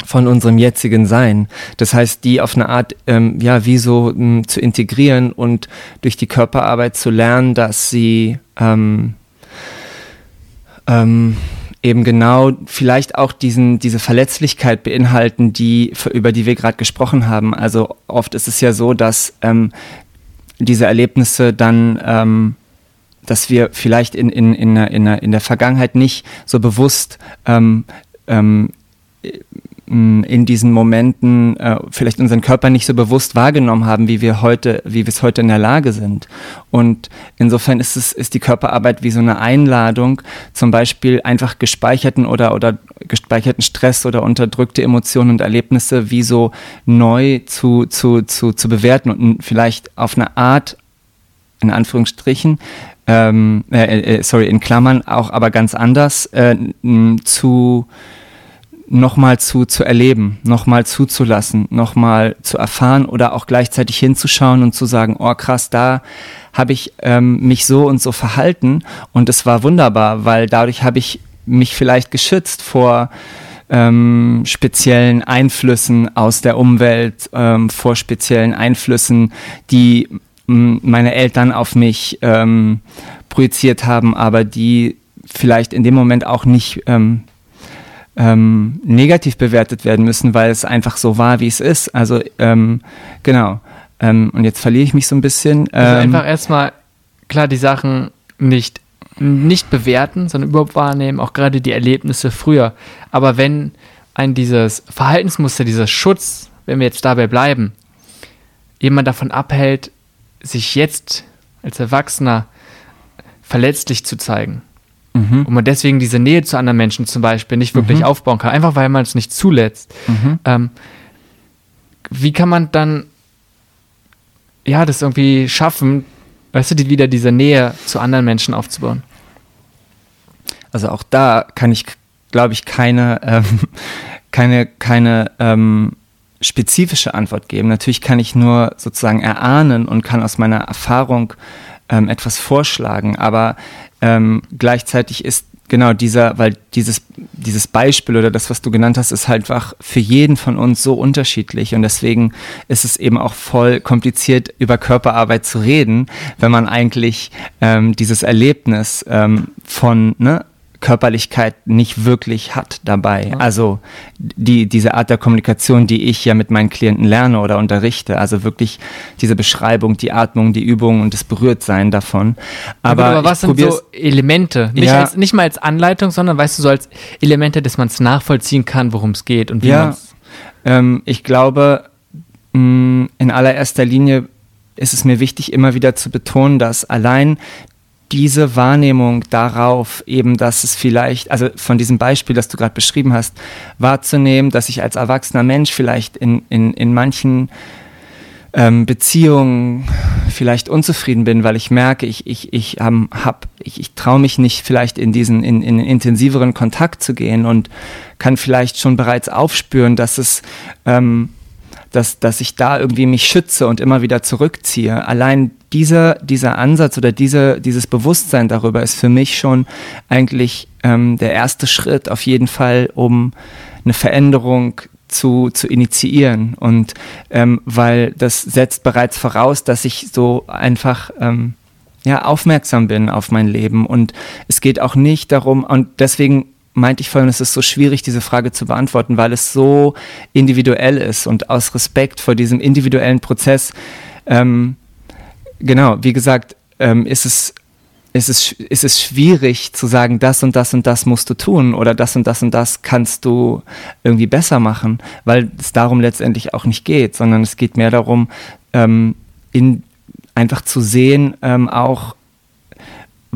von unserem jetzigen Sein. Das heißt, die auf eine Art, ähm, ja, wie so m, zu integrieren und durch die Körperarbeit zu lernen, dass sie ähm, ähm, eben genau vielleicht auch diesen, diese Verletzlichkeit beinhalten, die, über die wir gerade gesprochen haben. Also oft ist es ja so, dass ähm, diese Erlebnisse dann ähm, dass wir vielleicht in, in, in, der, in, der, in der Vergangenheit nicht so bewusst ähm, ähm, in diesen Momenten äh, vielleicht unseren Körper nicht so bewusst wahrgenommen haben, wie wir heute, wie wir es heute in der Lage sind. Und insofern ist es, ist die Körperarbeit wie so eine Einladung, zum Beispiel einfach gespeicherten oder, oder gespeicherten Stress oder unterdrückte Emotionen und Erlebnisse wie so neu zu, zu, zu, zu bewerten und vielleicht auf eine Art, in Anführungsstrichen, ähm, äh, äh, sorry, in Klammern auch aber ganz anders äh, zu nochmal zu, zu erleben, nochmal zuzulassen, nochmal zu erfahren oder auch gleichzeitig hinzuschauen und zu sagen, oh krass, da habe ich ähm, mich so und so verhalten und es war wunderbar, weil dadurch habe ich mich vielleicht geschützt vor ähm, speziellen Einflüssen aus der Umwelt, ähm, vor speziellen Einflüssen, die meine Eltern auf mich ähm, projiziert haben, aber die vielleicht in dem Moment auch nicht ähm, ähm, negativ bewertet werden müssen, weil es einfach so war, wie es ist. Also ähm, genau. Ähm, und jetzt verliere ich mich so ein bisschen. Also ähm, einfach erstmal klar die Sachen nicht nicht bewerten, sondern überhaupt wahrnehmen, auch gerade die Erlebnisse früher. Aber wenn ein dieses Verhaltensmuster, dieser Schutz, wenn wir jetzt dabei bleiben, jemand davon abhält, sich jetzt als Erwachsener verletzlich zu zeigen, mhm. und man deswegen diese Nähe zu anderen Menschen zum Beispiel nicht wirklich mhm. aufbauen kann, einfach weil man es nicht zulässt. Mhm. Ähm, wie kann man dann ja das irgendwie schaffen, weißt du, die, wieder diese Nähe zu anderen Menschen aufzubauen? Also auch da kann ich, glaube ich, keine, ähm, keine, keine ähm, spezifische Antwort geben. Natürlich kann ich nur sozusagen erahnen und kann aus meiner Erfahrung ähm, etwas vorschlagen, aber ähm, gleichzeitig ist genau dieser, weil dieses, dieses Beispiel oder das, was du genannt hast, ist halt einfach für jeden von uns so unterschiedlich und deswegen ist es eben auch voll kompliziert, über Körperarbeit zu reden, wenn man eigentlich ähm, dieses Erlebnis ähm, von, ne, Körperlichkeit nicht wirklich hat dabei. Also die, diese Art der Kommunikation, die ich ja mit meinen Klienten lerne oder unterrichte, also wirklich diese Beschreibung, die Atmung, die Übung und das Berührtsein davon. Aber, aber was sind so Elemente? Nicht, ja, als, nicht mal als Anleitung, sondern weißt du, so als Elemente, dass man es nachvollziehen kann, worum es geht und wie ja, man ähm, Ich glaube, mh, mm, in allererster Linie ist es mir wichtig, immer wieder zu betonen, dass allein diese Wahrnehmung darauf, eben, dass es vielleicht, also von diesem Beispiel, das du gerade beschrieben hast, wahrzunehmen, dass ich als erwachsener Mensch vielleicht in, in, in manchen ähm, Beziehungen vielleicht unzufrieden bin, weil ich merke, ich, ich, ich, ähm, hab, ich, ich traue mich nicht vielleicht in diesen in, in intensiveren Kontakt zu gehen und kann vielleicht schon bereits aufspüren, dass es ähm, dass, dass ich da irgendwie mich schütze und immer wieder zurückziehe. Allein dieser, dieser Ansatz oder diese, dieses Bewusstsein darüber ist für mich schon eigentlich ähm, der erste Schritt auf jeden Fall, um eine Veränderung zu, zu initiieren. Und ähm, weil das setzt bereits voraus, dass ich so einfach ähm, ja, aufmerksam bin auf mein Leben. Und es geht auch nicht darum, und deswegen meinte ich vorhin, es ist so schwierig, diese Frage zu beantworten, weil es so individuell ist und aus Respekt vor diesem individuellen Prozess, ähm, genau, wie gesagt, ähm, ist es ist es, ist schwierig zu sagen, das und das und das musst du tun oder das und das und das kannst du irgendwie besser machen, weil es darum letztendlich auch nicht geht, sondern es geht mehr darum, ähm, in, einfach zu sehen, ähm, auch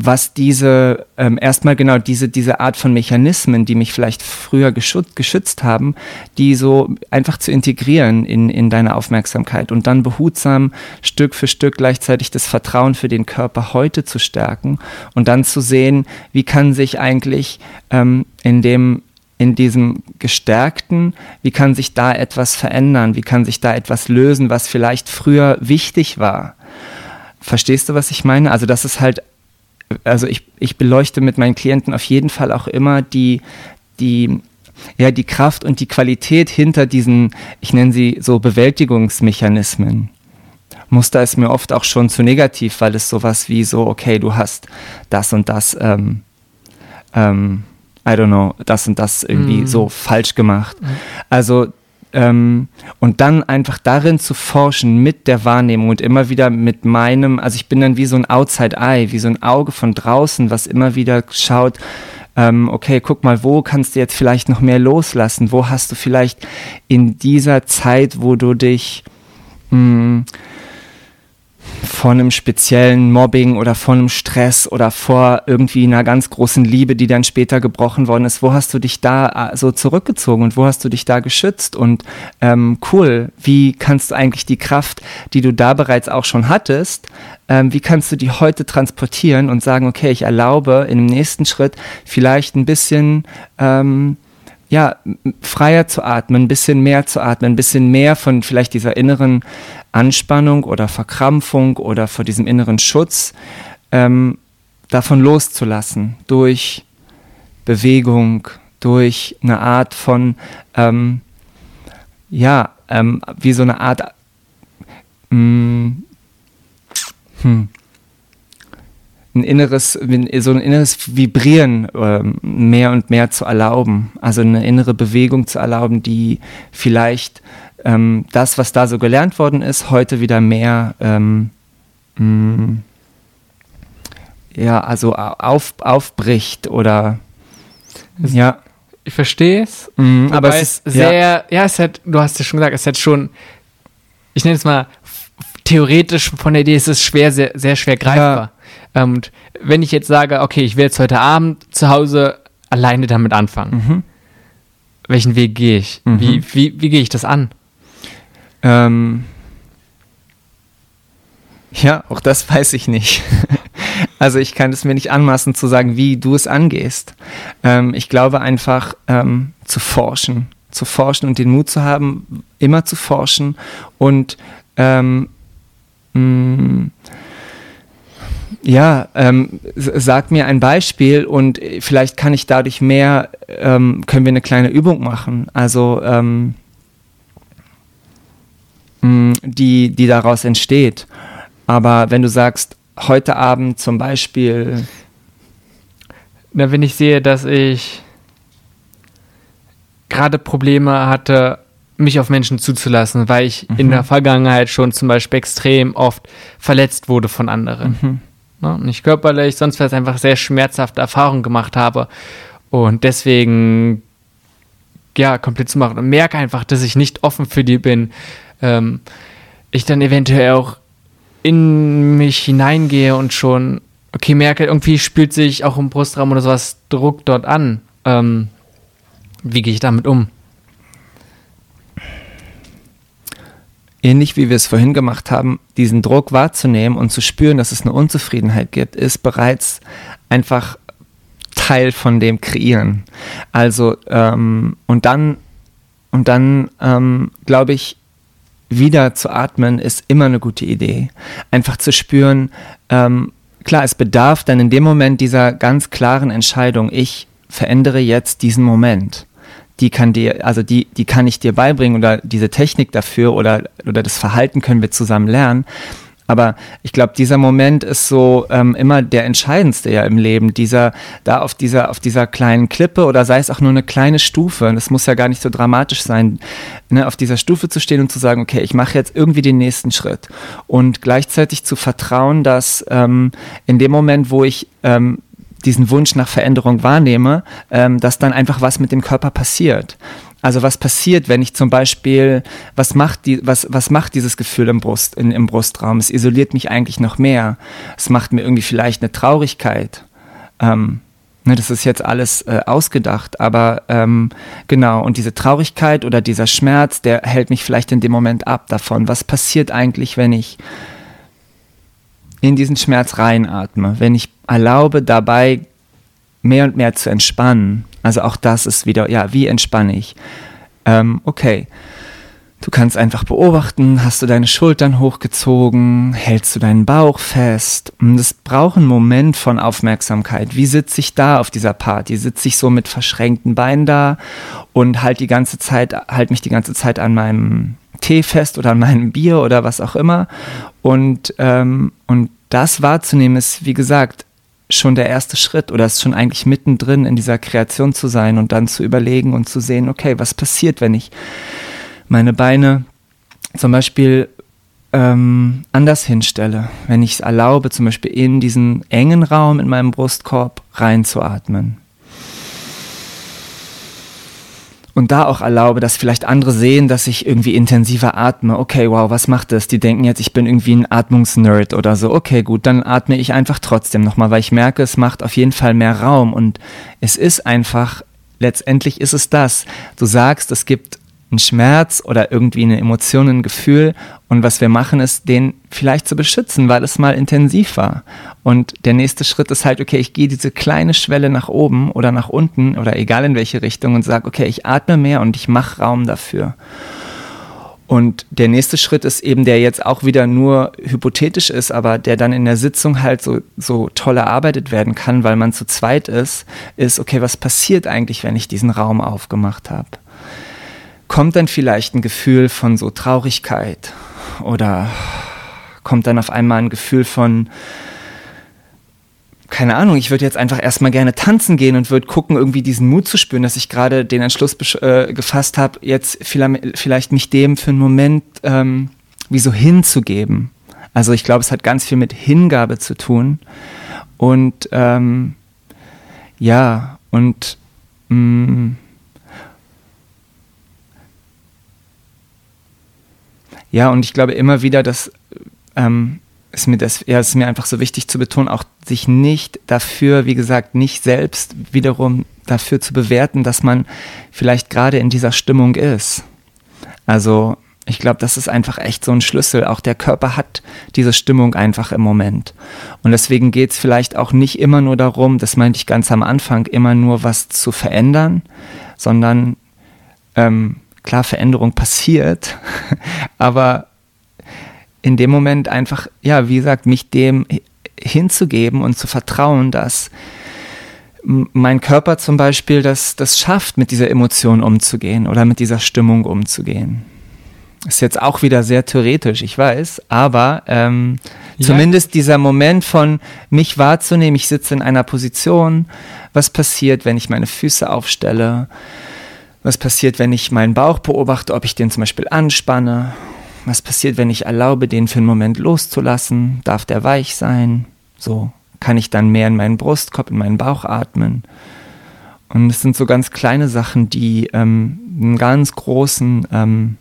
was diese, ähm, erstmal genau diese, diese Art von Mechanismen, die mich vielleicht früher geschützt, geschützt haben, die so einfach zu integrieren in, in deine Aufmerksamkeit und dann behutsam Stück für Stück gleichzeitig das Vertrauen für den Körper heute zu stärken und dann zu sehen, wie kann sich eigentlich ähm, in dem in diesem Gestärkten, wie kann sich da etwas verändern, wie kann sich da etwas lösen, was vielleicht früher wichtig war. Verstehst du, was ich meine? Also, das ist halt also ich, ich beleuchte mit meinen Klienten auf jeden Fall auch immer die, die, ja, die Kraft und die Qualität hinter diesen, ich nenne sie so Bewältigungsmechanismen. Muster ist mir oft auch schon zu negativ, weil es sowas wie so, okay, du hast das und das, ähm, ähm, I don't know, das und das irgendwie mm. so falsch gemacht. Also ähm, und dann einfach darin zu forschen mit der Wahrnehmung und immer wieder mit meinem, also ich bin dann wie so ein Outside Eye, wie so ein Auge von draußen, was immer wieder schaut, ähm, okay, guck mal, wo kannst du jetzt vielleicht noch mehr loslassen? Wo hast du vielleicht in dieser Zeit, wo du dich mh, hm, vor einem speziellen Mobbing oder vor einem Stress oder vor irgendwie einer ganz großen Liebe, die dann später gebrochen worden ist, wo hast du dich da äh, so zurückgezogen und wo hast du dich da geschützt? Und ähm, cool, wie kannst du eigentlich die Kraft, die du da bereits auch schon hattest, ähm, wie kannst du die heute transportieren und sagen, okay, ich erlaube in dem nächsten Schritt vielleicht ein bisschen ähm, ja, freier zu atmen, ein bisschen mehr zu atmen, ein bisschen mehr von vielleicht dieser inneren Anspannung oder Verkrampfung oder vor diesem inneren Schutz ähm, davon loszulassen durch Bewegung, durch eine Art von, ähm, ja, ähm, wie so eine Art, mh, mm, hm, ein inneres, so ein inneres Vibrieren äh, mehr und mehr zu erlauben. Also eine innere Bewegung zu erlauben, die vielleicht ähm, das, was da so gelernt worden ist, heute wieder mehr ähm, mh, mm, ja, also auf, aufbricht oder es, ja. Ich verstehe es, mhm, aber es ist sehr, ja, ja es hat, du hast ja schon gesagt, es hat schon, ich nenne es mal theoretisch von der Idee ist es schwer, sehr, sehr schwer greifbar. Ja. Und wenn ich jetzt sage, okay, ich will jetzt heute Abend zu Hause alleine damit anfangen, mhm. welchen Weg gehe ich? Mhm. Wie, wie, wie gehe ich das an? Ähm, ja, auch das weiß ich nicht. also ich kann es mir nicht anmaßen zu sagen, wie du es angehst. Ähm, ich glaube einfach ähm, zu forschen, zu forschen und den Mut zu haben, immer zu forschen und ähm, Mm, ja, ähm, sag mir ein Beispiel und vielleicht kann ich dadurch mehr, ähm, können wir eine kleine Übung machen. Also ähm, mm, die, die daraus entsteht. Aber wenn du sagst, heute Abend zum Beispiel. Na, wenn ich sehe, dass ich gerade Probleme hatte, mich auf Menschen zuzulassen, weil ich mhm. in der Vergangenheit schon zum Beispiel extrem oft verletzt wurde von anderen. Mhm. Ne? Nicht körperlich, sonst weil ich einfach sehr schmerzhafte Erfahrungen gemacht habe. Und deswegen, ja, komplett zu machen. Und merke einfach, dass ich nicht offen für die bin. Ähm, ich dann eventuell auch in mich hineingehe und schon, okay, merke, irgendwie spült sich auch im Brustraum oder sowas Druck dort an. Ähm, wie gehe ich damit um? Ähnlich wie wir es vorhin gemacht haben, diesen Druck wahrzunehmen und zu spüren, dass es eine Unzufriedenheit gibt, ist bereits einfach Teil von dem Kreieren. Also, ähm, und dann, und dann ähm, glaube ich, wieder zu atmen ist immer eine gute Idee. Einfach zu spüren, ähm, klar, es bedarf dann in dem Moment dieser ganz klaren Entscheidung, ich verändere jetzt diesen Moment die kann dir, also die, die kann ich dir beibringen oder diese Technik dafür oder, oder das Verhalten können wir zusammen lernen. Aber ich glaube, dieser Moment ist so ähm, immer der entscheidendste ja im Leben. Dieser, da auf dieser, auf dieser kleinen Klippe oder sei es auch nur eine kleine Stufe, das muss ja gar nicht so dramatisch sein, ne, auf dieser Stufe zu stehen und zu sagen, okay, ich mache jetzt irgendwie den nächsten Schritt. Und gleichzeitig zu vertrauen, dass ähm, in dem Moment, wo ich ähm, diesen Wunsch nach Veränderung wahrnehme, ähm, dass dann einfach was mit dem Körper passiert. Also was passiert, wenn ich zum Beispiel, was macht die, was, was macht dieses Gefühl im Brust, in, im Brustraum? Es isoliert mich eigentlich noch mehr. Es macht mir irgendwie vielleicht eine Traurigkeit. Ähm, ne, das ist jetzt alles äh, ausgedacht, aber ähm, genau, und diese Traurigkeit oder dieser Schmerz, der hält mich vielleicht in dem Moment ab davon. Was passiert eigentlich, wenn ich in diesen Schmerz reinatme, wenn ich erlaube, dabei mehr und mehr zu entspannen. Also auch das ist wieder, ja, wie entspanne ich? Ähm, okay. Du kannst einfach beobachten, hast du deine Schultern hochgezogen, hältst du deinen Bauch fest. Und es braucht einen Moment von Aufmerksamkeit. Wie sitze ich da auf dieser Party? Sitze ich so mit verschränkten Beinen da und halt die ganze Zeit, halt mich die ganze Zeit an meinem Tee fest oder an meinem Bier oder was auch immer. Und, ähm, und das wahrzunehmen ist, wie gesagt, schon der erste Schritt oder ist schon eigentlich mittendrin in dieser Kreation zu sein und dann zu überlegen und zu sehen, okay, was passiert, wenn ich meine Beine zum Beispiel ähm, anders hinstelle, wenn ich es erlaube, zum Beispiel in diesen engen Raum in meinem Brustkorb reinzuatmen und da auch erlaube, dass vielleicht andere sehen, dass ich irgendwie intensiver atme. Okay, wow, was macht das? Die denken jetzt, ich bin irgendwie ein Atmungsnerd oder so. Okay, gut, dann atme ich einfach trotzdem nochmal, weil ich merke, es macht auf jeden Fall mehr Raum und es ist einfach, letztendlich ist es das. Du sagst, es gibt ein Schmerz oder irgendwie eine Emotion, ein Gefühl. Und was wir machen, ist, den vielleicht zu beschützen, weil es mal intensiv war. Und der nächste Schritt ist halt, okay, ich gehe diese kleine Schwelle nach oben oder nach unten oder egal in welche Richtung und sage, okay, ich atme mehr und ich mache Raum dafür. Und der nächste Schritt ist eben, der jetzt auch wieder nur hypothetisch ist, aber der dann in der Sitzung halt so, so toll erarbeitet werden kann, weil man zu zweit ist, ist, okay, was passiert eigentlich, wenn ich diesen Raum aufgemacht habe? Kommt dann vielleicht ein Gefühl von so Traurigkeit oder kommt dann auf einmal ein Gefühl von, keine Ahnung, ich würde jetzt einfach erstmal gerne tanzen gehen und würde gucken, irgendwie diesen Mut zu spüren, dass ich gerade den Entschluss äh, gefasst habe, jetzt vielleicht, mich dem für einen Moment ähm, wie so hinzugeben. Also ich glaube, es hat ganz viel mit Hingabe zu tun. Und ähm, ja, und mh, Ja, und ich glaube immer wieder, dass ähm, ist mir das, ja, ist mir einfach so wichtig zu betonen, auch sich nicht dafür, wie gesagt, nicht selbst wiederum dafür zu bewerten, dass man vielleicht gerade in dieser Stimmung ist. Also ich glaube, das ist einfach echt so ein Schlüssel. Auch der Körper hat diese Stimmung einfach im Moment. Und deswegen geht es vielleicht auch nicht immer nur darum, das meinte ich ganz am Anfang, immer nur was zu verändern, sondern ähm, klar, Veränderung passiert, aber in dem Moment einfach, ja, wie gesagt, mich dem hinzugeben und zu vertrauen, dass mein Körper zum Beispiel das, das schafft, mit dieser Emotion umzugehen oder mit dieser Stimmung umzugehen. Ist jetzt auch wieder sehr theoretisch, ich weiß, aber ähm, ja. zumindest dieser Moment von mich wahrzunehmen, ich sitze in einer Position, was passiert, wenn ich meine Füße aufstelle, was passiert, wenn ich meinen Bauch beobachte, ob ich den zum Beispiel anspanne? Was passiert, wenn ich erlaube, den für einen Moment loszulassen? Darf der weich sein? So kann ich dann mehr in meinen Brustkorb, in meinen Bauch atmen. Und es sind so ganz kleine Sachen, die ähm, einen ganz großen, ähm,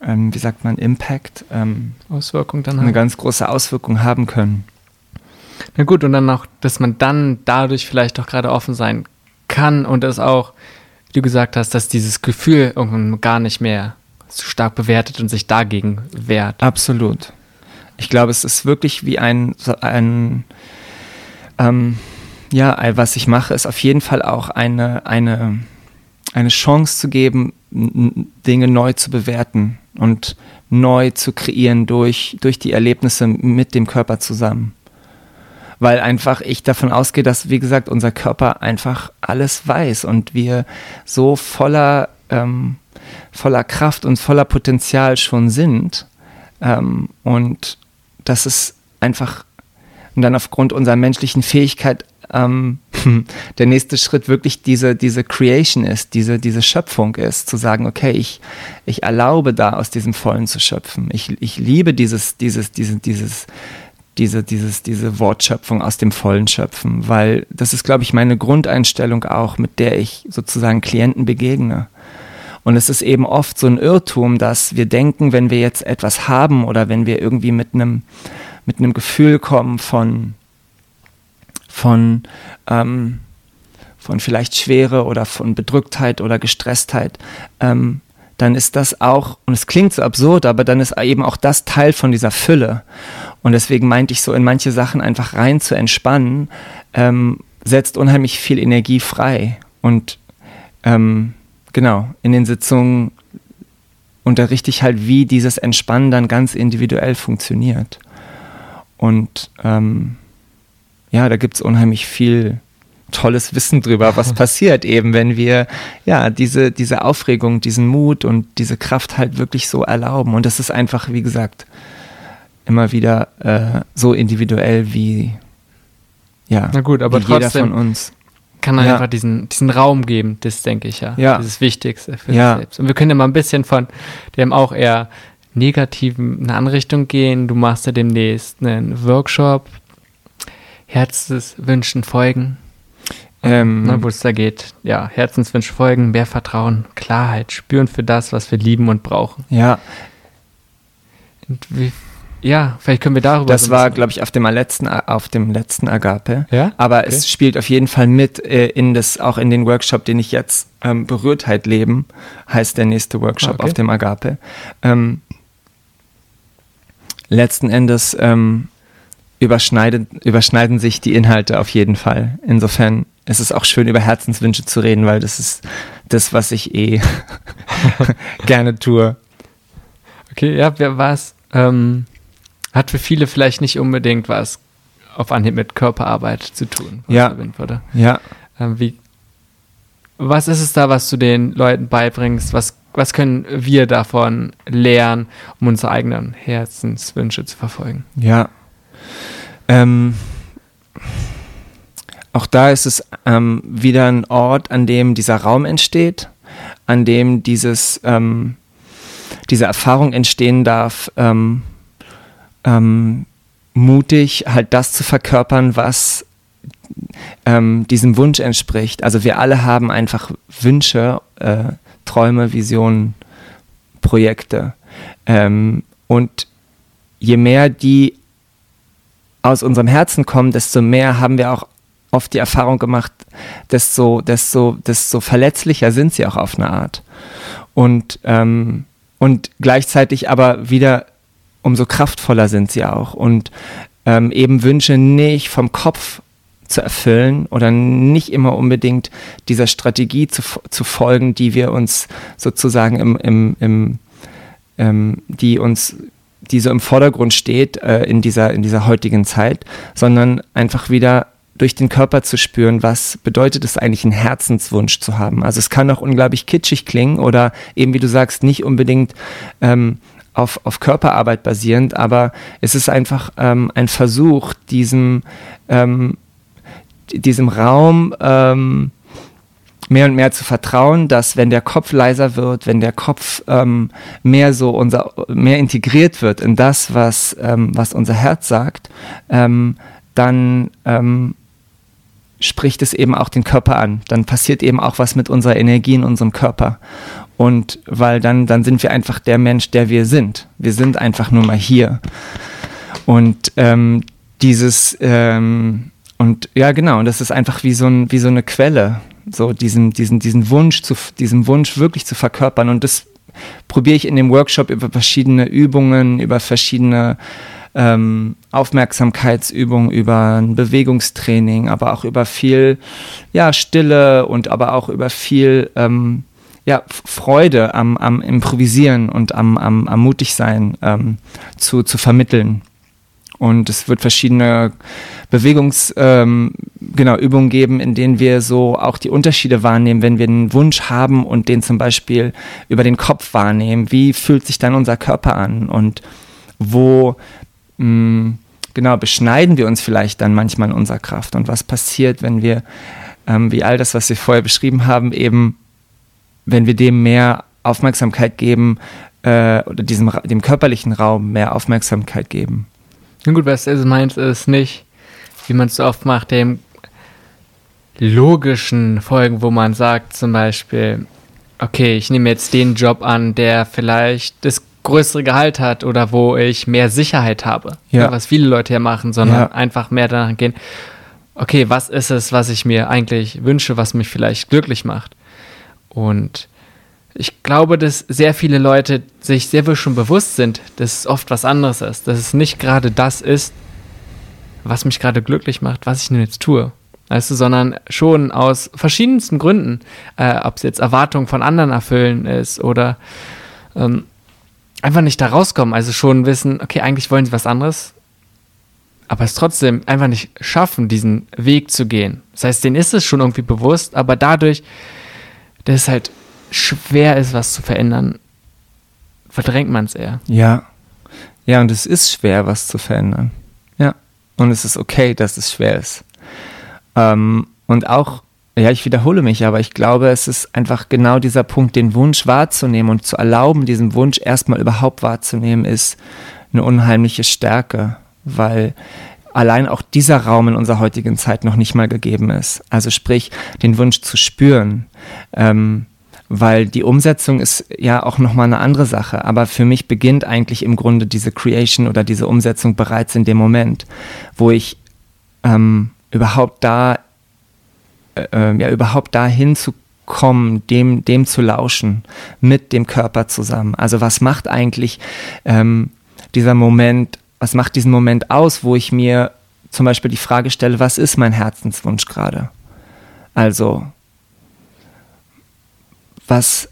ähm, wie sagt man, Impact, ähm, Auswirkung dann eine haben. ganz große Auswirkung haben können. Na gut, und dann auch, dass man dann dadurch vielleicht auch gerade offen sein kann und es auch wie du gesagt hast, dass dieses Gefühl gar nicht mehr so stark bewertet und sich dagegen wehrt. Absolut. Ich glaube, es ist wirklich wie ein, ein ähm, ja, was ich mache, ist auf jeden Fall auch eine, eine, eine Chance zu geben, Dinge neu zu bewerten und neu zu kreieren durch, durch die Erlebnisse mit dem Körper zusammen weil einfach ich davon ausgehe, dass, wie gesagt, unser Körper einfach alles weiß und wir so voller, ähm, voller Kraft und voller Potenzial schon sind. Ähm, und das ist einfach, und dann aufgrund unserer menschlichen Fähigkeit ähm, der nächste Schritt wirklich diese, diese Creation ist, diese, diese Schöpfung ist, zu sagen, okay, ich, ich erlaube da aus diesem Vollen zu schöpfen. Ich, ich liebe dieses, dieses, dieses, dieses, diese, dieses, diese Wortschöpfung aus dem Vollen schöpfen, weil das ist, glaube ich, meine Grundeinstellung auch, mit der ich sozusagen Klienten begegne. Und es ist eben oft so ein Irrtum, dass wir denken, wenn wir jetzt etwas haben oder wenn wir irgendwie mit einem, mit einem Gefühl kommen von, von, ähm, von vielleicht Schwere oder von Bedrücktheit oder Gestresstheit, ähm, dann ist das auch, und es klingt so absurd, aber dann ist eben auch das Teil von dieser Fülle. Und deswegen meinte ich so, in manche Sachen einfach rein zu entspannen, ähm, setzt unheimlich viel Energie frei. Und ähm, genau, in den Sitzungen unterrichte ich halt, wie dieses Entspannen dann ganz individuell funktioniert. Und ähm, ja, da gibt es unheimlich viel tolles Wissen drüber, was passiert eben, wenn wir ja diese, diese Aufregung, diesen Mut und diese Kraft halt wirklich so erlauben. Und das ist einfach, wie gesagt, immer wieder äh, so individuell wie ja, Na gut, aber jeder von uns. Kann ja. einfach diesen, diesen Raum geben, das denke ich ja. ja. Das ist das Wichtigste für ja. selbst. Und wir können ja mal ein bisschen von dem auch eher negativen eine andere Richtung gehen. Du machst ja demnächst einen Workshop, Herzenswünschen folgen. Ähm, ne, wo es da geht, ja, Herzenswünsche folgen, mehr Vertrauen, Klarheit, spüren für das, was wir lieben und brauchen. Ja. Und wie ja, vielleicht können wir darüber. Das so war, glaube ich, auf dem letzten, auf dem letzten Agape. Ja. Aber okay. es spielt auf jeden Fall mit äh, in das, auch in den Workshop, den ich jetzt ähm, Berührtheit leben, heißt der nächste Workshop okay. auf dem Agape. Ähm, letzten Endes ähm, überschneiden, überschneiden sich die Inhalte auf jeden Fall. Insofern ist es auch schön, über Herzenswünsche zu reden, weil das ist das, was ich eh gerne tue. Okay, ja, wer was? Ähm, hat für viele vielleicht nicht unbedingt was auf Anhieb mit Körperarbeit zu tun. ja. Würde. Ja. Ähm, wie, was ist es da, was du den Leuten beibringst? Was, was können wir davon lernen, um unsere eigenen Herzenswünsche zu verfolgen? Ja. Ähm, auch da ist es ähm, wieder ein Ort, an dem dieser Raum entsteht, an dem dieses, ähm, diese Erfahrung entstehen darf, ähm, ähm, mutig halt das zu verkörpern, was ähm, diesem Wunsch entspricht. Also wir alle haben einfach Wünsche, äh, Träume, Visionen, Projekte. Ähm, und je mehr die aus unserem Herzen kommen, desto mehr haben wir auch oft die Erfahrung gemacht, desto, desto, desto verletzlicher sind sie auch auf eine Art. Und, ähm, und gleichzeitig aber wieder umso kraftvoller sind sie auch. Und ähm, eben Wünsche nicht vom Kopf zu erfüllen oder nicht immer unbedingt dieser Strategie zu, zu folgen, die wir uns sozusagen im, im, im ähm, die uns die so im Vordergrund steht äh, in, dieser, in dieser heutigen Zeit, sondern einfach wieder durch den Körper zu spüren, was bedeutet es eigentlich, einen Herzenswunsch zu haben. Also es kann auch unglaublich kitschig klingen oder eben, wie du sagst, nicht unbedingt ähm, auf, auf Körperarbeit basierend, aber es ist einfach ähm, ein Versuch, diesem, ähm, diesem Raum ähm, mehr und mehr zu vertrauen, dass wenn der Kopf leiser wird, wenn der Kopf ähm, mehr so unser mehr integriert wird in das, was ähm, was unser Herz sagt, ähm, dann spricht es eben auch den Körper an. Dann passiert eben auch was mit unserer Energie in unserem Körper. Und weil dann, dann sind wir einfach der Mensch, der wir sind. Wir sind einfach nur mal hier. Und ähm, dieses, ähm, und ja, genau, das ist einfach wie so, ein, wie so eine Quelle, so diesen, diesen, diesen Wunsch, zu, diesen Wunsch wirklich zu verkörpern. Und das probiere ich in dem Workshop über verschiedene Übungen, über verschiedene ähm, Aufmerksamkeitsübungen, über ein Bewegungstraining, aber auch über viel ja, Stille und aber auch über viel ähm, ja, Freude am, am Improvisieren und am, am, am Mutigsein ähm, zu, zu vermitteln. Und es wird verschiedene Bewegungsübungen ähm, genau, geben, in denen wir so auch die Unterschiede wahrnehmen, wenn wir einen Wunsch haben und den zum Beispiel über den Kopf wahrnehmen. Wie fühlt sich dann unser Körper an? Und wo mh, mm, genau beschneiden wir uns vielleicht dann manchmal in unserer Kraft? Und was passiert, wenn wir, ähm, wie all das, was wir vorher beschrieben haben, eben, wenn wir dem mehr Aufmerksamkeit geben äh, oder diesem, dem körperlichen Raum mehr Aufmerksamkeit geben? Na gut, was er meint, ist nicht, wie man es so oft macht, dem logischen Folgen, wo man sagt zum Beispiel, okay, ich nehme jetzt den Job an, der vielleicht das größere Gehalt hat oder wo ich mehr Sicherheit habe, ja. was viele Leute ja machen, sondern ja. einfach mehr danach gehen, okay, was ist es, was ich mir eigentlich wünsche, was mich vielleicht glücklich macht? Und ich glaube, dass sehr viele Leute sich sehr wohl schon bewusst sind, dass es oft was anderes ist, dass es nicht gerade das ist, was mich gerade glücklich macht, was ich nun jetzt tue. Weißt du, sondern schon aus verschiedensten Gründen, äh, ob es jetzt Erwartungen von anderen erfüllen ist oder ähm, einfach nicht da rauskommen. Also schon wissen, okay, eigentlich wollen sie was anderes, aber es trotzdem einfach nicht schaffen, diesen Weg zu gehen. Das heißt, denen ist es schon irgendwie bewusst, aber dadurch, dass es halt schwer ist, was zu verändern, verdrängt man es eher. Ja. Ja, und es ist schwer, was zu verändern. Ja. Und es ist okay, dass es schwer ist. Ähm, und auch, ja, ich wiederhole mich, aber ich glaube, es ist einfach genau dieser Punkt, den Wunsch wahrzunehmen und zu erlauben, diesen Wunsch erstmal überhaupt wahrzunehmen, ist eine unheimliche Stärke, weil allein auch dieser Raum in unserer heutigen Zeit noch nicht mal gegeben ist. Also sprich, den Wunsch zu spüren. Ähm, weil die Umsetzung ist ja auch nochmal eine andere Sache. Aber für mich beginnt eigentlich im Grunde diese Creation oder diese Umsetzung bereits in dem Moment, wo ich ähm, überhaupt da, äh, äh ja, überhaupt dahin zu kommen, dem, dem zu lauschen, mit dem Körper zusammen. Also was macht eigentlich ähm, dieser Moment, was macht diesen Moment aus, wo ich mir zum Beispiel die Frage stelle, was ist mein Herzenswunsch gerade? Also, was,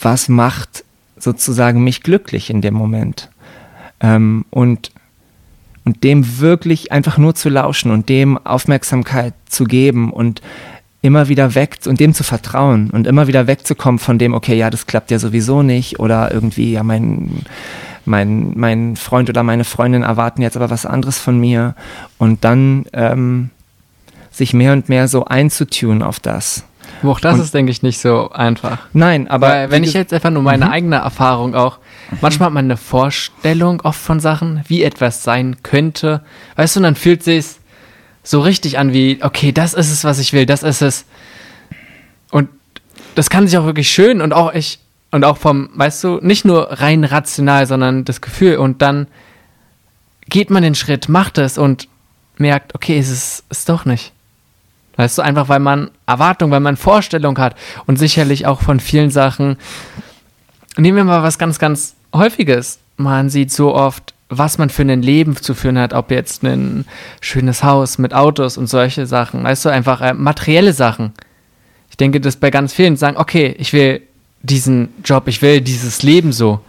was macht sozusagen mich glücklich in dem Moment? Ähm, und, und dem wirklich einfach nur zu lauschen und dem Aufmerksamkeit zu geben und immer wieder weg und dem zu vertrauen und immer wieder wegzukommen von dem, okay, ja, das klappt ja sowieso nicht oder irgendwie, ja, mein, mein, mein Freund oder meine Freundin erwarten jetzt aber was anderes von mir und dann ähm, sich mehr und mehr so einzutun auf das. Auch das und, ist, denke ich, nicht so einfach. Nein, aber. Weil, wenn ich jetzt einfach nur meine mhm. eigene Erfahrung auch, manchmal hat man eine Vorstellung oft von Sachen, wie etwas sein könnte. Weißt du, und dann fühlt sich so richtig an wie, okay, das ist es, was ich will, das ist es. Und das kann sich auch wirklich schön und auch ich, und auch vom, weißt du, nicht nur rein rational, sondern das Gefühl. Und dann geht man den Schritt, macht es und merkt, okay, es ist es doch nicht. Weißt du, einfach weil man Erwartung, weil man Vorstellung hat und sicherlich auch von vielen Sachen. Nehmen wir mal was ganz, ganz Häufiges. Man sieht so oft, was man für ein Leben zu führen hat, ob jetzt ein schönes Haus mit Autos und solche Sachen. Weißt du, einfach äh, materielle Sachen. Ich denke, dass bei ganz vielen sagen, okay, ich will diesen Job, ich will dieses Leben so.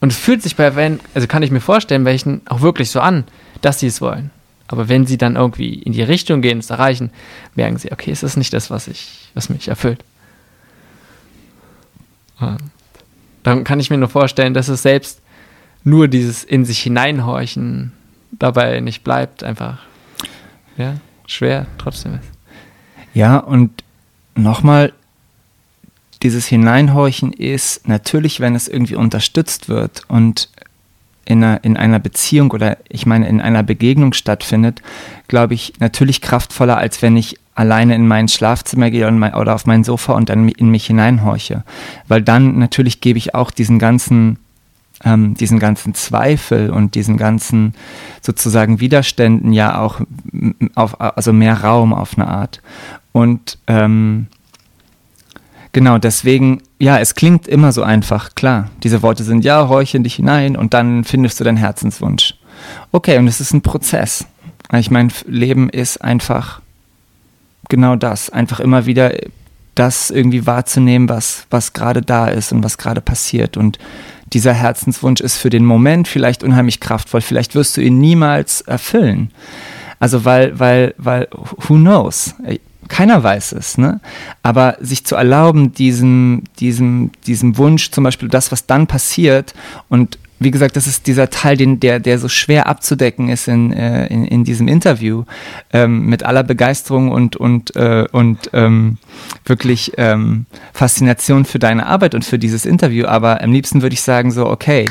Und es fühlt sich bei, wenn, also kann ich mir vorstellen, welchen auch wirklich so an, dass sie es wollen. Aber wenn sie dann irgendwie in die Richtung gehen, es erreichen, merken sie, okay, es ist nicht das, was ich, was mich erfüllt. Und dann kann ich mir nur vorstellen, dass es selbst nur dieses in sich hineinhorchen dabei nicht bleibt, einfach ja, schwer trotzdem ist. Ja, und nochmal, dieses Hineinhorchen ist natürlich, wenn es irgendwie unterstützt wird und in einer, in einer Beziehung oder ich meine in einer Begegnung stattfindet, glaube ich, natürlich kraftvoller, als wenn ich alleine in mein Schlafzimmer gehe oder auf mein Sofa und dann in mich hineinhorche. Weil dann natürlich gebe ich auch diesen ganzen, ähm, diesen ganzen Zweifel und diesen ganzen sozusagen Widerständen ja auch auf, also mehr Raum auf eine Art. Und ähm, Genau, deswegen, ja, es klingt immer so einfach, klar. Diese Worte sind, ja, horche in dich hinein und dann findest du deinen Herzenswunsch. Okay, und es ist ein Prozess. Ich meine, Leben ist einfach genau das. Einfach immer wieder das irgendwie wahrzunehmen, was, was gerade da ist und was gerade passiert. Und dieser Herzenswunsch ist für den Moment vielleicht unheimlich kraftvoll. Vielleicht wirst du ihn niemals erfüllen. Also weil, weil, weil, who knows? Keiner weiß es, ne? Aber sich zu erlauben, diesem, diesem, diesem Wunsch, zum Beispiel das, was dann passiert und wie gesagt, das ist dieser Teil, den, der, der so schwer abzudecken ist in, äh, in, in diesem Interview, ähm, mit aller Begeisterung und, und, äh, und ähm, wirklich ähm, Faszination für deine Arbeit und für dieses Interview. Aber am liebsten würde ich sagen, so, okay,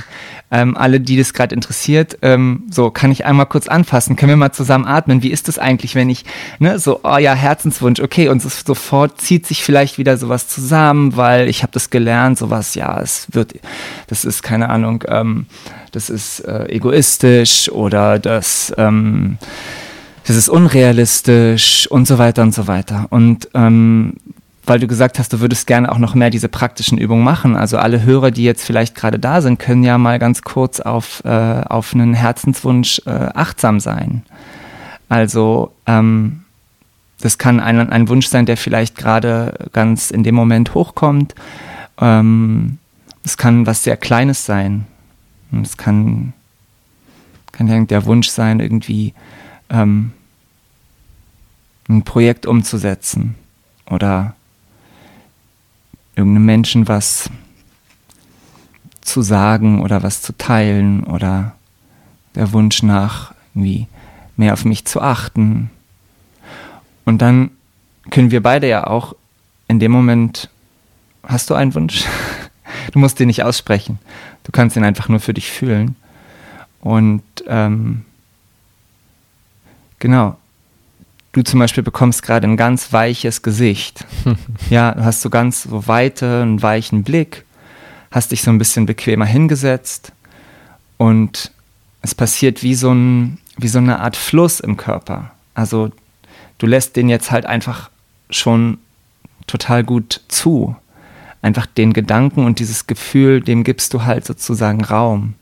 ähm, alle, die das gerade interessiert, ähm, so kann ich einmal kurz anfassen, können wir mal zusammen atmen. Wie ist das eigentlich, wenn ich, ne, so, oh ja, Herzenswunsch, okay, und so, sofort zieht sich vielleicht wieder sowas zusammen, weil ich habe das gelernt, sowas, ja, es wird, das ist keine Ahnung, ähm, das ist äh, egoistisch oder das, ähm, das ist unrealistisch und so weiter und so weiter. Und ähm, weil du gesagt hast, du würdest gerne auch noch mehr diese praktischen Übungen machen. Also alle Hörer, die jetzt vielleicht gerade da sind, können ja mal ganz kurz auf, äh, auf einen Herzenswunsch äh, achtsam sein. Also ähm, das kann ein, ein Wunsch sein, der vielleicht gerade ganz in dem Moment hochkommt. Ähm, es kann was sehr Kleines sein. Es kann, kann der Wunsch sein, irgendwie ähm, ein Projekt umzusetzen oder irgendeinem Menschen was zu sagen oder was zu teilen oder der Wunsch nach irgendwie mehr auf mich zu achten. Und dann können wir beide ja auch in dem Moment, hast du einen Wunsch? Du musst den nicht aussprechen. Du kannst ihn einfach nur für dich fühlen. Und ähm, genau, du zum Beispiel bekommst gerade ein ganz weiches Gesicht. ja, du hast so ganz so weite, einen weichen Blick, hast dich so ein bisschen bequemer hingesetzt und es passiert wie so, ein, wie so eine Art Fluss im Körper. Also du lässt den jetzt halt einfach schon total gut zu. Einfach den Gedanken und dieses Gefühl, dem gibst du halt sozusagen Raum.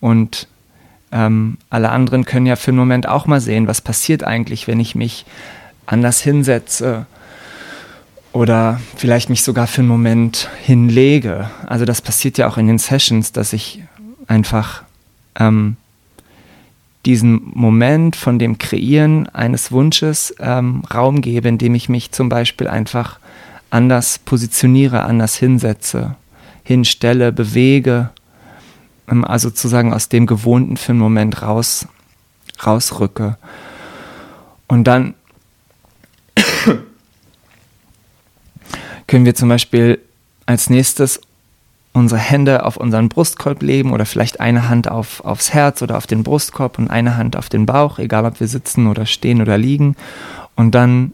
Und ähm, alle anderen können ja für einen Moment auch mal sehen, was passiert eigentlich, wenn ich mich anders hinsetze oder vielleicht mich sogar für einen Moment hinlege. Also das passiert ja auch in den Sessions, dass ich einfach ähm, diesen Moment von dem Kreieren eines Wunsches ähm, Raum gebe, indem ich mich zum Beispiel einfach anders positioniere, anders hinsetze, hinstelle, bewege ähm, also sozusagen aus dem Gewohnten für einen Moment raus, rausrücke. Und dann können wir zum Beispiel als nächstes unsere Hände auf unseren Brustkorb legen oder vielleicht eine Hand auf, aufs Herz oder auf den Brustkorb und eine Hand auf den Bauch, egal ob wir sitzen oder stehen oder liegen. Und dann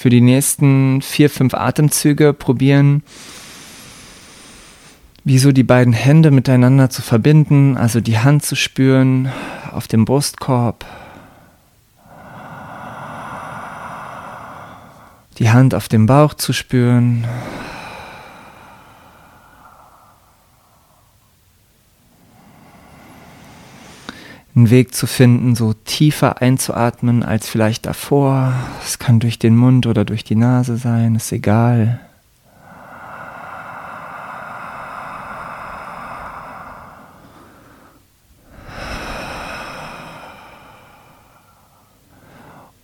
für die nächsten vier, fünf Atemzüge probieren, wie so die beiden Hände miteinander zu verbinden, also die Hand zu spüren auf dem Brustkorb, die Hand auf dem Bauch zu spüren. Einen Weg zu finden, so tiefer einzuatmen als vielleicht davor. Es kann durch den Mund oder durch die Nase sein, ist egal.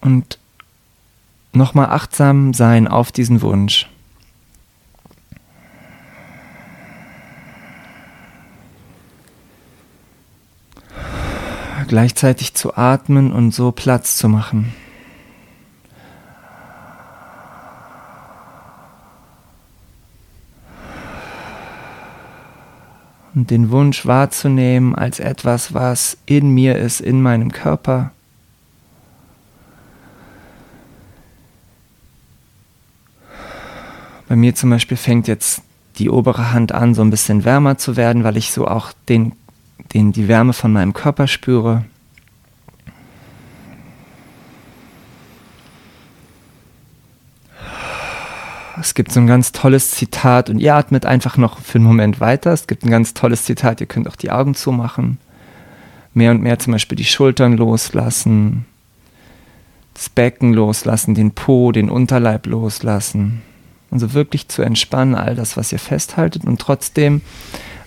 und nochmal achtsam sein auf diesen Wunsch. Gleichzeitig zu atmen und so Platz zu machen. Und den Wunsch wahrzunehmen als etwas, was in mir ist, in meinem Körper. Bei mir zum Beispiel fängt jetzt die obere Hand an, so ein bisschen wärmer zu werden, weil ich so auch den, den, die Wärme von meinem Körper spüre. Es gibt so ein ganz tolles Zitat und ihr atmet einfach noch für einen Moment weiter. Es gibt ein ganz tolles Zitat, ihr könnt auch die Augen zumachen. Mehr und mehr zum Beispiel die Schultern loslassen, das Becken loslassen, den Po, den Unterleib loslassen. Also wirklich zu entspannen, all das, was ihr festhaltet und trotzdem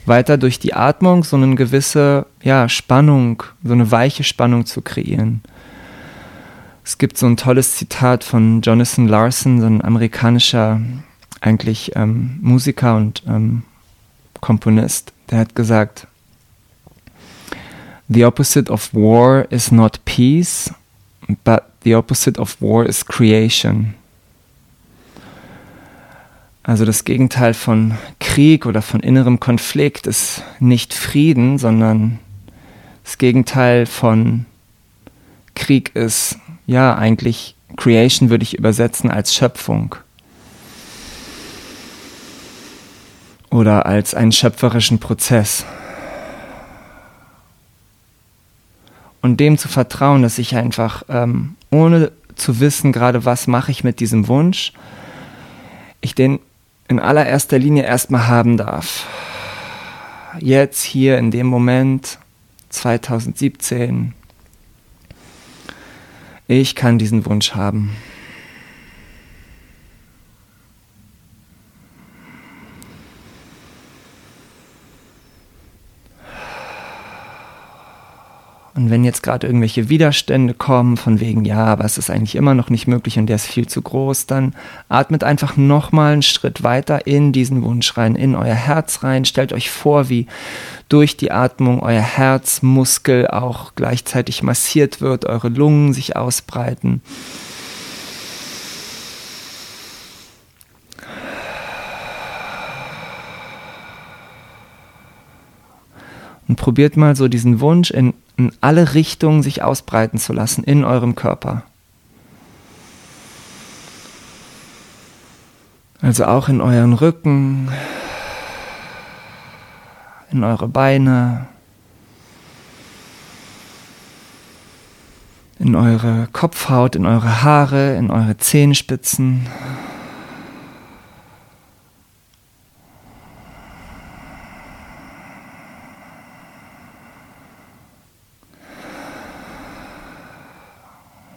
weiter durch die Atmung so eine gewisse ja, Spannung, so eine weiche Spannung zu kreieren. Es gibt so ein tolles Zitat von Jonathan Larson, so ein amerikanischer eigentlich ähm, Musiker und ähm, Komponist, der hat gesagt, The opposite of war is not peace, but the opposite of war is creation. Also das Gegenteil von Krieg oder von innerem Konflikt ist nicht Frieden, sondern das Gegenteil von Krieg ist ja eigentlich Creation würde ich übersetzen als Schöpfung oder als einen schöpferischen Prozess. Und dem zu vertrauen, dass ich einfach ähm, ohne zu wissen, gerade was mache ich mit diesem Wunsch, ich den in allererster Linie erstmal haben darf. Jetzt hier in dem Moment 2017. Ich kann diesen Wunsch haben. Und wenn jetzt gerade irgendwelche Widerstände kommen, von wegen, ja, aber es ist eigentlich immer noch nicht möglich und der ist viel zu groß, dann atmet einfach nochmal einen Schritt weiter in diesen Wunsch rein, in euer Herz rein. Stellt euch vor, wie durch die Atmung euer Herzmuskel auch gleichzeitig massiert wird, eure Lungen sich ausbreiten. Und probiert mal so diesen Wunsch in, in alle Richtungen sich ausbreiten zu lassen in eurem Körper. Also auch in euren Rücken, in eure Beine, in eure Kopfhaut, in eure Haare, in eure Zehenspitzen.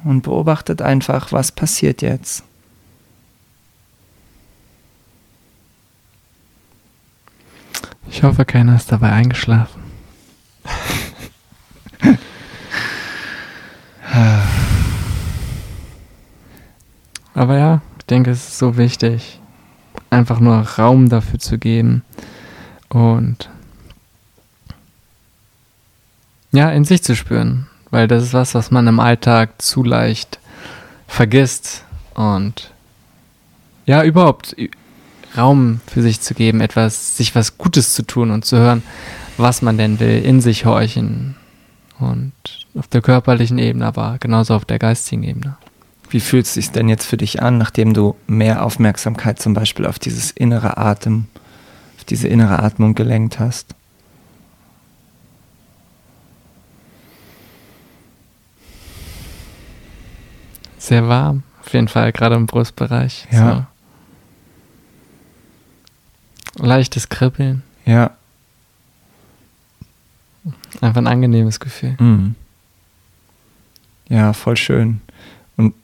Und beobachtet einfach, was passiert jetzt. Ich hoffe, keiner ist dabei eingeschlafen. Aber ja, ich denke, es ist so wichtig, einfach nur Raum dafür zu geben und ja, in sich zu spüren, weil das ist was, was man im Alltag zu leicht vergisst und ja, überhaupt Raum für sich zu geben, etwas, sich was Gutes zu tun und zu hören, was man denn will, in sich horchen. Und auf der körperlichen Ebene, aber genauso auf der geistigen Ebene. Wie fühlt es sich denn jetzt für dich an, nachdem du mehr Aufmerksamkeit zum Beispiel auf dieses innere Atem, auf diese innere Atmung gelenkt hast? Sehr warm, auf jeden Fall, gerade im Brustbereich. Ja. So. Leichtes Kribbeln. Ja. Einfach ein angenehmes Gefühl. Mhm. Ja, voll schön. Und,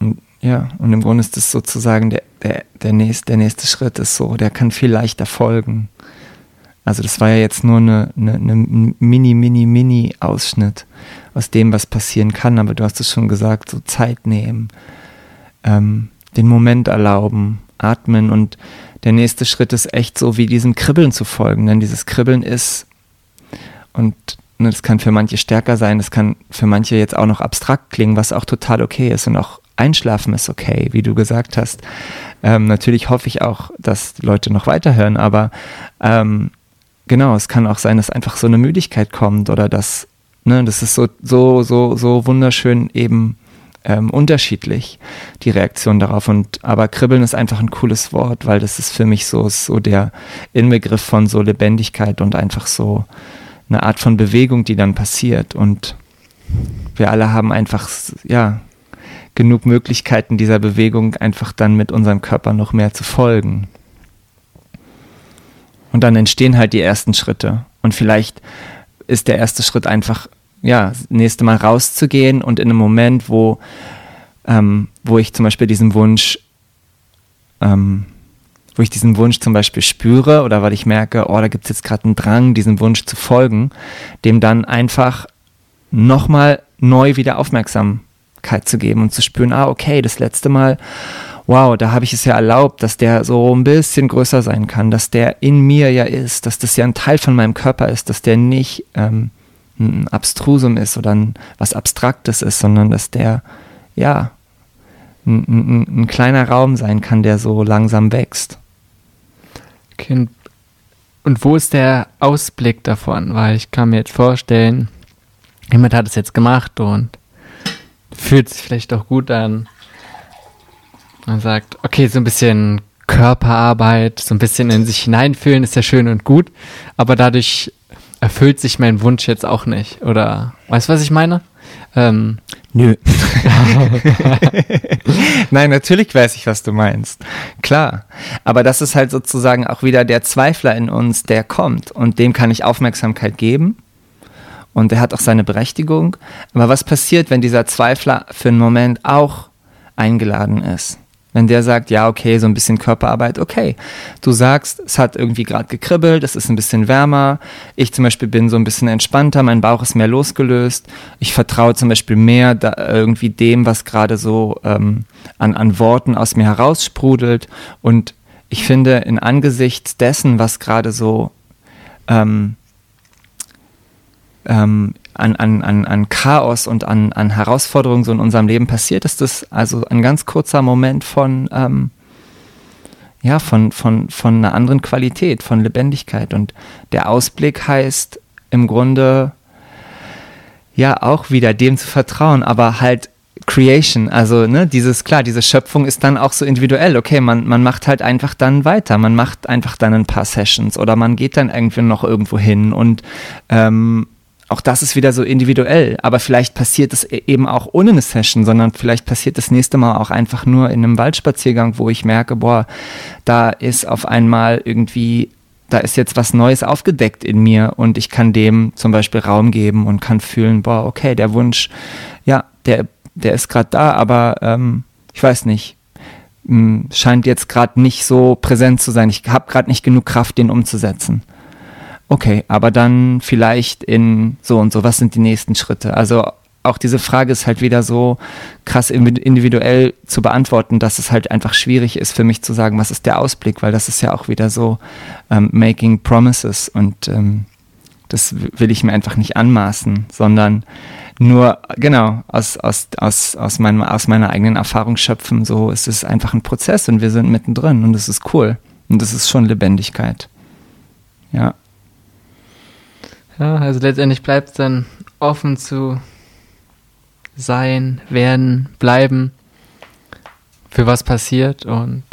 und ja, und im Grunde ist das sozusagen der, der, der, nächste, der nächste Schritt ist so, der kann viel leichter folgen. Also das war ja jetzt nur eine, eine, eine mini, mini, mini Ausschnitt aus dem, was passieren kann, aber du hast es schon gesagt, so Zeit nehmen, ähm, den Moment erlauben, atmen. Und der nächste Schritt ist echt so wie diesem Kribbeln zu folgen, denn dieses Kribbeln ist und ne, das kann für manche stärker sein, das kann für manche jetzt auch noch abstrakt klingen, was auch total okay ist und auch Einschlafen ist okay, wie du gesagt hast. Ähm, natürlich hoffe ich auch, dass die Leute noch weiterhören, aber ähm, genau, es kann auch sein, dass einfach so eine Müdigkeit kommt oder dass, ne, das ist so, so, so, so wunderschön eben ähm, unterschiedlich, die Reaktion darauf. Und aber Kribbeln ist einfach ein cooles Wort, weil das ist für mich so, so der Inbegriff von so Lebendigkeit und einfach so eine Art von Bewegung, die dann passiert. Und wir alle haben einfach, ja, genug Möglichkeiten dieser Bewegung einfach dann mit unserem Körper noch mehr zu folgen. Und dann entstehen halt die ersten Schritte. Und vielleicht ist der erste Schritt einfach ja, nächste Mal rauszugehen und in einem Moment, wo, ähm, wo ich zum Beispiel diesen Wunsch, ähm, wo ich diesen Wunsch zum Beispiel spüre oder weil ich merke, oh, da gibt es jetzt gerade einen Drang, diesem Wunsch zu folgen, dem dann einfach nochmal neu wieder Aufmerksamkeit zu geben und zu spüren, ah, okay, das letzte Mal, wow, da habe ich es ja erlaubt, dass der so ein bisschen größer sein kann, dass der in mir ja ist, dass das ja ein Teil von meinem Körper ist, dass der nicht ähm, ein Abstrusum ist oder ein, was Abstraktes ist, sondern dass der, ja, ein, ein, ein kleiner Raum sein kann, der so langsam wächst. Okay. Und wo ist der Ausblick davon? Weil ich kann mir jetzt vorstellen, jemand hat es jetzt gemacht und fühlt sich vielleicht auch gut an. Man sagt, okay, so ein bisschen Körperarbeit, so ein bisschen in sich hineinfühlen ist ja schön und gut, aber dadurch erfüllt sich mein Wunsch jetzt auch nicht. Oder weißt du, was ich meine? Ähm, Nö. Nein, natürlich weiß ich, was du meinst. Klar. Aber das ist halt sozusagen auch wieder der Zweifler in uns, der kommt. Und dem kann ich Aufmerksamkeit geben. Und er hat auch seine Berechtigung. Aber was passiert, wenn dieser Zweifler für einen Moment auch eingeladen ist? Wenn der sagt, ja, okay, so ein bisschen Körperarbeit, okay. Du sagst, es hat irgendwie gerade gekribbelt, es ist ein bisschen wärmer. Ich zum Beispiel bin so ein bisschen entspannter, mein Bauch ist mehr losgelöst. Ich vertraue zum Beispiel mehr da, irgendwie dem, was gerade so ähm, an, an Worten aus mir heraussprudelt. Und ich finde, in Angesichts dessen, was gerade so ähm, ähm, an, an, an, Chaos und an, an Herausforderungen so in unserem Leben passiert, ist das also ein ganz kurzer Moment von, ähm, ja, von, von, von einer anderen Qualität, von Lebendigkeit. Und der Ausblick heißt, im Grunde ja auch wieder dem zu vertrauen, aber halt Creation, also ne, dieses, klar, diese Schöpfung ist dann auch so individuell. Okay, man, man macht halt einfach dann weiter, man macht einfach dann ein paar Sessions oder man geht dann irgendwie noch irgendwo hin und ähm, auch das ist wieder so individuell, aber vielleicht passiert es e-, eben auch ohne eine Session, sondern vielleicht passiert das nächste Mal auch einfach nur in einem Waldspaziergang, wo ich merke, boah, da ist auf einmal irgendwie, da ist jetzt was Neues aufgedeckt in mir und ich kann dem zum Beispiel Raum geben und kann fühlen, boah, okay, der Wunsch, ja, der, der ist gerade da, aber ähm, ich weiß nicht, hm, scheint jetzt gerade nicht so präsent zu sein. Ich habe gerade nicht genug Kraft, den umzusetzen. Okay, aber dann vielleicht in so und so, was sind die nächsten Schritte? Also auch diese Frage ist halt wieder so krass individuell zu beantworten, dass es halt einfach schwierig ist für mich zu sagen, was ist der Ausblick, weil das ist ja auch wieder so ähm, making promises und ähm, das will ich mir einfach nicht anmaßen, sondern nur, genau, aus, aus, aus, aus, meinem, aus meiner eigenen Erfahrung schöpfen. So ist es einfach ein Prozess und wir sind mittendrin und das ist cool. Und das ist schon Lebendigkeit. Ja. Ja, also letztendlich bleibt es dann offen zu sein, werden, bleiben, für was passiert und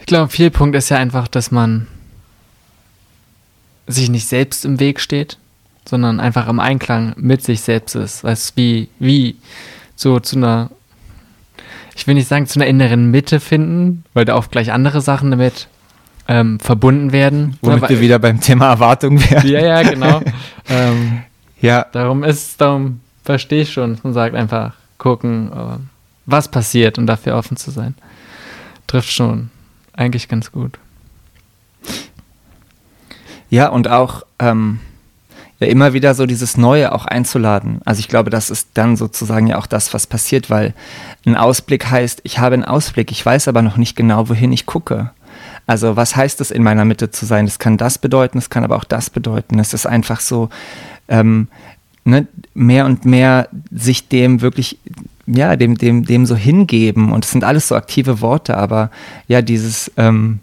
ich glaube, viel Punkt ist ja einfach, dass man sich nicht selbst im Weg steht, sondern einfach im Einklang mit sich selbst ist. Weißt wie, wie so zu einer, ich will nicht sagen zu einer inneren Mitte finden, weil da oft gleich andere Sachen damit ähm, verbunden werden. Womit Aber, wir wieder beim Thema Erwartung werden. Ja, ja, genau. ähm, ja. Darum ist, darum verstehe ich schon und sagt einfach gucken, äh, was passiert und dafür offen zu sein. Trifft schon eigentlich ganz gut. Ja, und auch ähm, ja, immer wieder so dieses Neue auch einzuladen. Also ich glaube, das ist dann sozusagen ja auch das, was passiert, weil ein Ausblick heißt, ich habe einen Ausblick, ich weiß aber noch nicht genau, wohin ich gucke. Also was heißt es, in meiner Mitte zu sein? Es kann das bedeuten, es kann aber auch das bedeuten. Es ist einfach so, ähm, ne, mehr und mehr sich dem wirklich, ja, dem, dem, dem so hingeben. Und es sind alles so aktive Worte, aber ja, dieses ähm,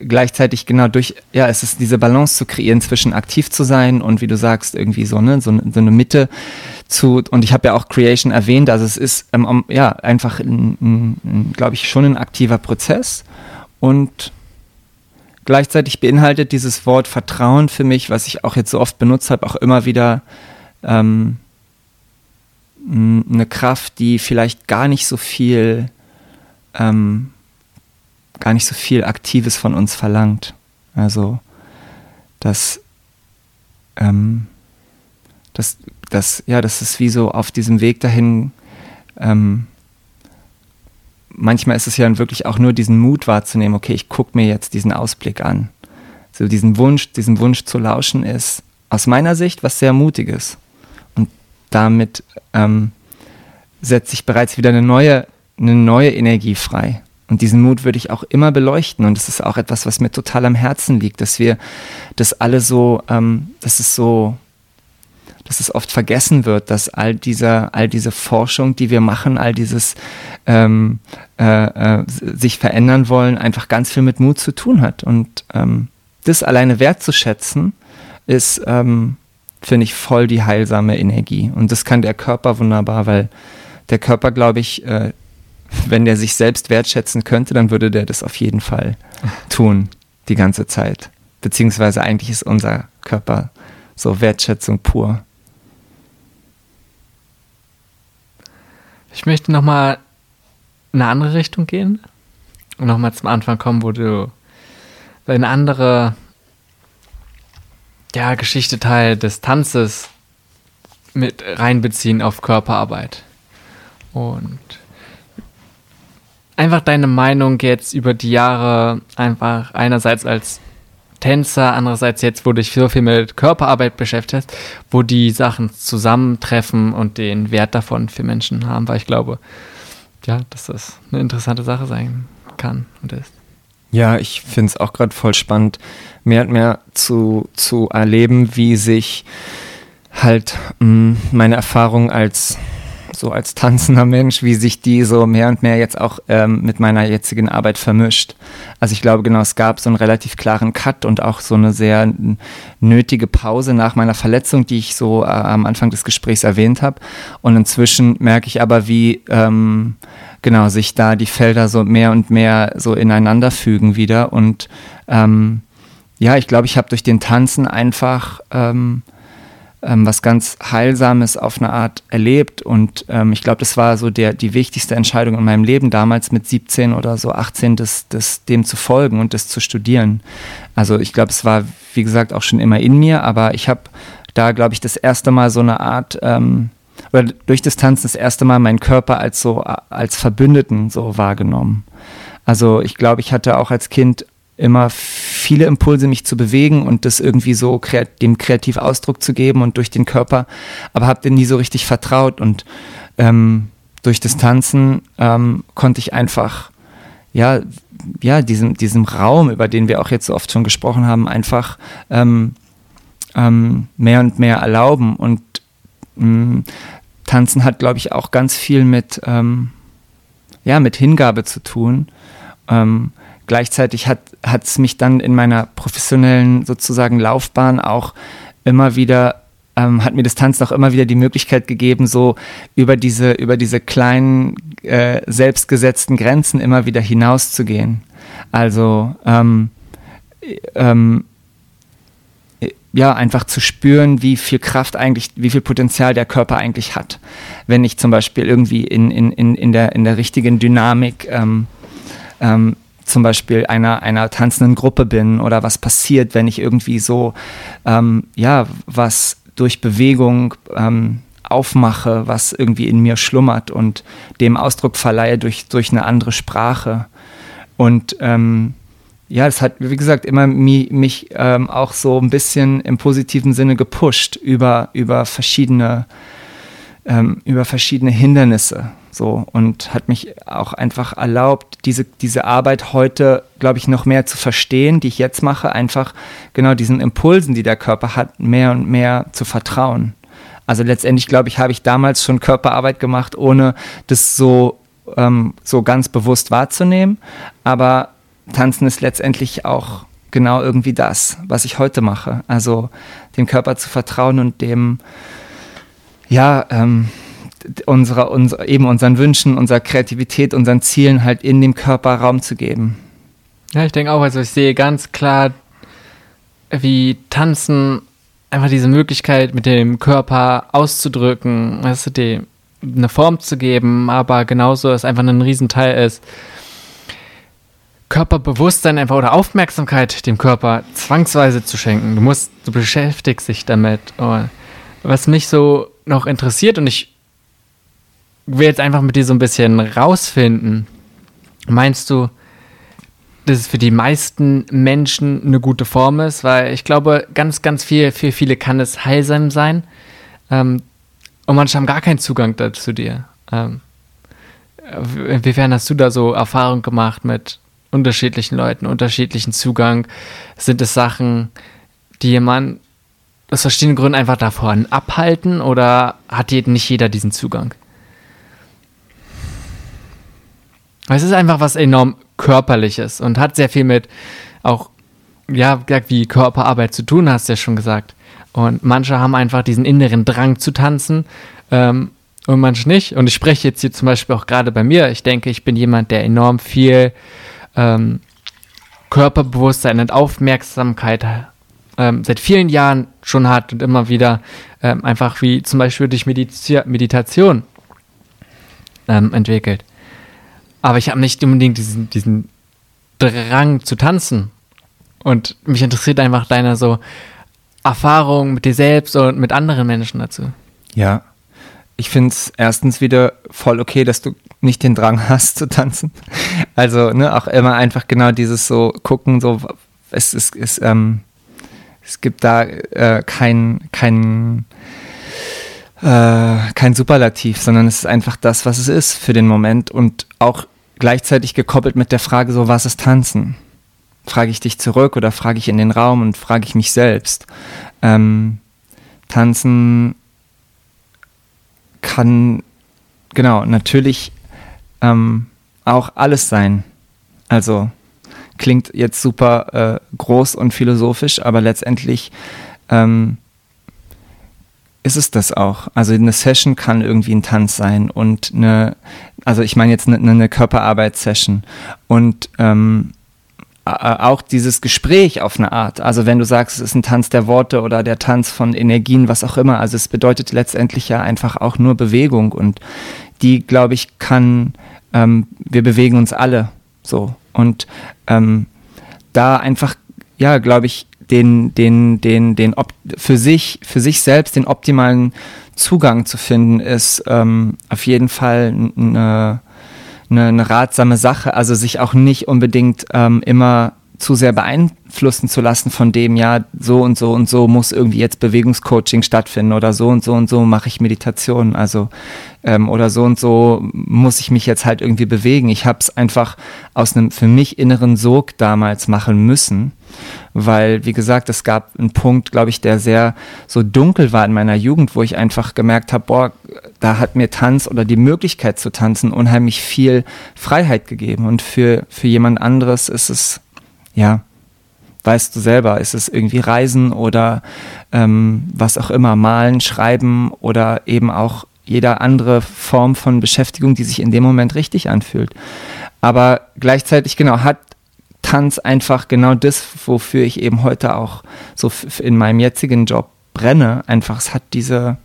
gleichzeitig genau durch, ja, es ist diese Balance zu kreieren zwischen aktiv zu sein und wie du sagst, irgendwie so, ne, so, so eine Mitte zu, und ich habe ja auch Creation erwähnt, also es ist ähm, ja einfach, glaube ich, schon ein aktiver Prozess und Gleichzeitig beinhaltet dieses Wort Vertrauen für mich, was ich auch jetzt so oft benutzt habe, auch immer wieder ähm, eine Kraft, die vielleicht gar nicht so viel, ähm, gar nicht so viel Aktives von uns verlangt. Also, dass, ähm, dass, dass, ja, das ist wie so auf diesem Weg dahin, ähm, manchmal ist es ja wirklich auch nur diesen Mut wahrzunehmen, okay, ich gucke mir jetzt diesen Ausblick an. So diesen Wunsch, diesen Wunsch zu lauschen ist aus meiner Sicht was sehr Mutiges. Und damit ähm, setzt sich bereits wieder eine neue, eine neue Energie frei. Und diesen Mut würde ich auch immer beleuchten. Und das ist auch etwas, was mir total am Herzen liegt, dass wir das alle so, ähm, das ist so, dass es oft vergessen wird, dass all diese, all diese Forschung, die wir machen, all dieses ähm, äh, äh, sich verändern wollen, einfach ganz viel mit Mut zu tun hat. Und ähm, das alleine wertzuschätzen, ist, ähm, finde ich, voll die heilsame Energie. Und das kann der Körper wunderbar, weil der Körper, glaube ich, äh, wenn der sich selbst wertschätzen könnte, dann würde der das auf jeden Fall tun, die ganze Zeit. Beziehungsweise eigentlich ist unser Körper so Wertschätzung pur. Ich möchte nochmal in eine andere Richtung gehen und nochmal zum Anfang kommen, wo du eine andere ja, Geschichte Teil des Tanzes mit reinbeziehen auf Körperarbeit. Und einfach deine Meinung jetzt über die Jahre einfach einerseits als Tänzer, andererseits jetzt, wo du dich so viel mit Körperarbeit beschäftigst, wo die Sachen zusammentreffen und den Wert davon für Menschen haben, weil ich glaube, ja, dass das eine interessante Sache sein kann und ist. Ja, ich finde es auch gerade voll spannend, mehr und mehr zu, zu erleben, wie sich halt mh, mm, meine Erfahrung als so als tanzender Mensch, wie sich die so mehr und mehr jetzt auch ähm, mit meiner jetzigen Arbeit vermischt. Also ich glaube genau, es gab so einen relativ klaren Cut und auch so eine sehr nötige Pause nach meiner Verletzung, die ich so äh, am Anfang des Gesprächs erwähnt habe. Und inzwischen merke ich aber, wie ähm, genau sich da die Felder so mehr und mehr so ineinander fügen wieder. Und ähm, ja, ich glaube, ich habe durch den Tanzen einfach ähm, ähm, was ganz Heilsames auf eine Art erlebt. Und ähm, ich glaube, das war so der, die wichtigste Entscheidung in meinem Leben damals mit 17 oder so 18, das, das, dem zu folgen und das zu studieren. Also ich glaube, es war, wie gesagt, auch schon immer in mir, aber ich habe da, glaube ich, das erste Mal so eine Art, ähm, oder durch das Tanzen das erste Mal meinen Körper als so, als Verbündeten so wahrgenommen. Also ich glaube, ich hatte auch als Kind immer viele Impulse, mich zu bewegen und das irgendwie so kreat dem kreativ Ausdruck zu geben und durch den Körper, aber habe dem nie so richtig vertraut und ähm, durch das Tanzen ähm, konnte ich einfach, ja, ja, diesem, diesem Raum, über den wir auch jetzt so oft schon gesprochen haben, einfach ähm, ähm mehr und mehr erlauben und mm, Tanzen hat, glaube ich, auch ganz viel mit, ähm, ja, mit Hingabe zu tun. Ähm, gleichzeitig hat es mich dann in meiner professionellen sozusagen Laufbahn auch immer wieder ähm, hat mir das Tanzen auch immer wieder die Möglichkeit gegeben, so über diese, über diese kleinen, äh, selbstgesetzten Grenzen immer wieder hinauszugehen. Also ähm, ähm, ja, einfach zu spüren, wie viel Kraft eigentlich, wie viel Potenzial der Körper eigentlich hat. Wenn ich zum Beispiel irgendwie in, in, in, in, der, in der richtigen Dynamik ähm, ähm, zum Beispiel einer, einer tanzenden Gruppe bin oder was passiert, wenn ich irgendwie so, ähm, ja, was durch Bewegung ähm, aufmache, was irgendwie in mir schlummert und dem Ausdruck verleihe durch, durch eine andere Sprache. Und ähm, ja, es hat, wie gesagt, immer mich, mich ähm, auch so ein bisschen im positiven Sinne gepusht über, über verschiedene ähm, über verschiedene Hindernisse so und hat mich auch einfach erlaubt, diese, diese Arbeit heute, glaube ich, noch mehr zu verstehen, die ich jetzt mache, einfach genau diesen Impulsen, die der Körper hat, mehr und mehr zu vertrauen. Also letztendlich, glaube ich, habe ich damals schon Körperarbeit gemacht, ohne das so, ähm, so ganz bewusst wahrzunehmen. Aber Tanzen ist letztendlich auch genau irgendwie das, was ich heute mache. Also dem Körper zu vertrauen und dem ja, ähm, unserer, unser, eben unseren Wünschen, unserer Kreativität, unseren Zielen halt in dem Körper Raum zu geben. Ja, ich denke auch, also ich sehe ganz klar, wie Tanzen einfach diese Möglichkeit mit dem Körper auszudrücken, weißt du, die, eine Form zu geben, aber genauso es einfach ein Riesenteil ist, Körperbewusstsein einfach oder Aufmerksamkeit dem Körper zwangsweise zu schenken. Du musst, du beschäftigst dich damit. Und was mich so noch interessiert und ich will jetzt einfach mit dir so ein bisschen rausfinden. Meinst du, dass es für die meisten Menschen eine gute Form ist? Weil ich glaube, ganz, ganz viel, für viele kann es heilsam sein. Ähm, und manche haben gar keinen Zugang dazu dir. Ähm, inwiefern hast du da so Erfahrung gemacht mit unterschiedlichen Leuten, unterschiedlichen Zugang? Sind es Sachen, die jemand aus verschiedenen Gründen einfach davon abhalten oder hat nicht jeder diesen Zugang? Es ist einfach was enorm körperliches und hat sehr viel mit auch, ja, wie Körperarbeit zu tun, hast du ja schon gesagt. Und manche haben einfach diesen inneren Drang zu tanzen ähm, und manche nicht. Und ich spreche jetzt hier zum Beispiel auch gerade bei mir. Ich denke, ich bin jemand, der enorm viel ähm, Körperbewusstsein und Aufmerksamkeit ähm, seit vielen Jahren schon hat und immer wieder ähm, einfach wie zum Beispiel durch Mediz Meditation ähm, entwickelt. Aber ich habe nicht unbedingt diesen, diesen Drang zu tanzen. Und mich interessiert einfach deine so Erfahrung mit dir selbst und mit anderen Menschen dazu. Ja, ich finde es erstens wieder voll okay, dass du nicht den Drang hast zu tanzen. Also, ne, auch immer einfach genau dieses so gucken, so, es ist, ist ähm, es gibt da äh, kein, kein, äh, kein Superlativ, sondern es ist einfach das, was es ist für den Moment und auch gleichzeitig gekoppelt mit der Frage, so was ist Tanzen? Frage ich dich zurück oder frage ich in den Raum und frage ich mich selbst? Ähm, tanzen kann genau, natürlich ähm, auch alles sein. Also klingt jetzt super äh, groß und philosophisch, aber letztendlich ähm, ist es das auch. Also eine Session kann irgendwie ein Tanz sein und eine, also ich meine jetzt eine, eine Körperarbeitssession und ähm, auch dieses Gespräch auf eine Art. Also wenn du sagst, es ist ein Tanz der Worte oder der Tanz von Energien, was auch immer. Also es bedeutet letztendlich ja einfach auch nur Bewegung und die, glaube ich, kann, ähm, wir bewegen uns alle so. Und ähm, da einfach, ja, glaube ich, den, den, den, den für sich, für sich selbst den optimalen Zugang zu finden, ist ähm, auf jeden Fall eine, eine, eine ratsame Sache. Also sich auch nicht unbedingt ähm, immer zu sehr beeinflussen zu lassen von dem, ja, so und so und so muss irgendwie jetzt Bewegungscoaching stattfinden oder so und so und so mache ich Meditation, also ähm, oder so und so muss ich mich jetzt halt irgendwie bewegen. Ich habe es einfach aus einem für mich inneren Sog damals machen müssen, weil, wie gesagt, es gab einen Punkt, glaube ich, der sehr so dunkel war in meiner Jugend, wo ich einfach gemerkt habe, boah, da hat mir Tanz oder die Möglichkeit zu tanzen unheimlich viel Freiheit gegeben und für, für jemand anderes ist es ja, weißt du selber, ist es irgendwie Reisen oder ähm, was auch immer, malen, schreiben oder eben auch jeder andere Form von Beschäftigung, die sich in dem Moment richtig anfühlt. Aber gleichzeitig, genau, hat Tanz einfach genau das, wofür ich eben heute auch so in meinem jetzigen Job brenne. Einfach, es hat diese,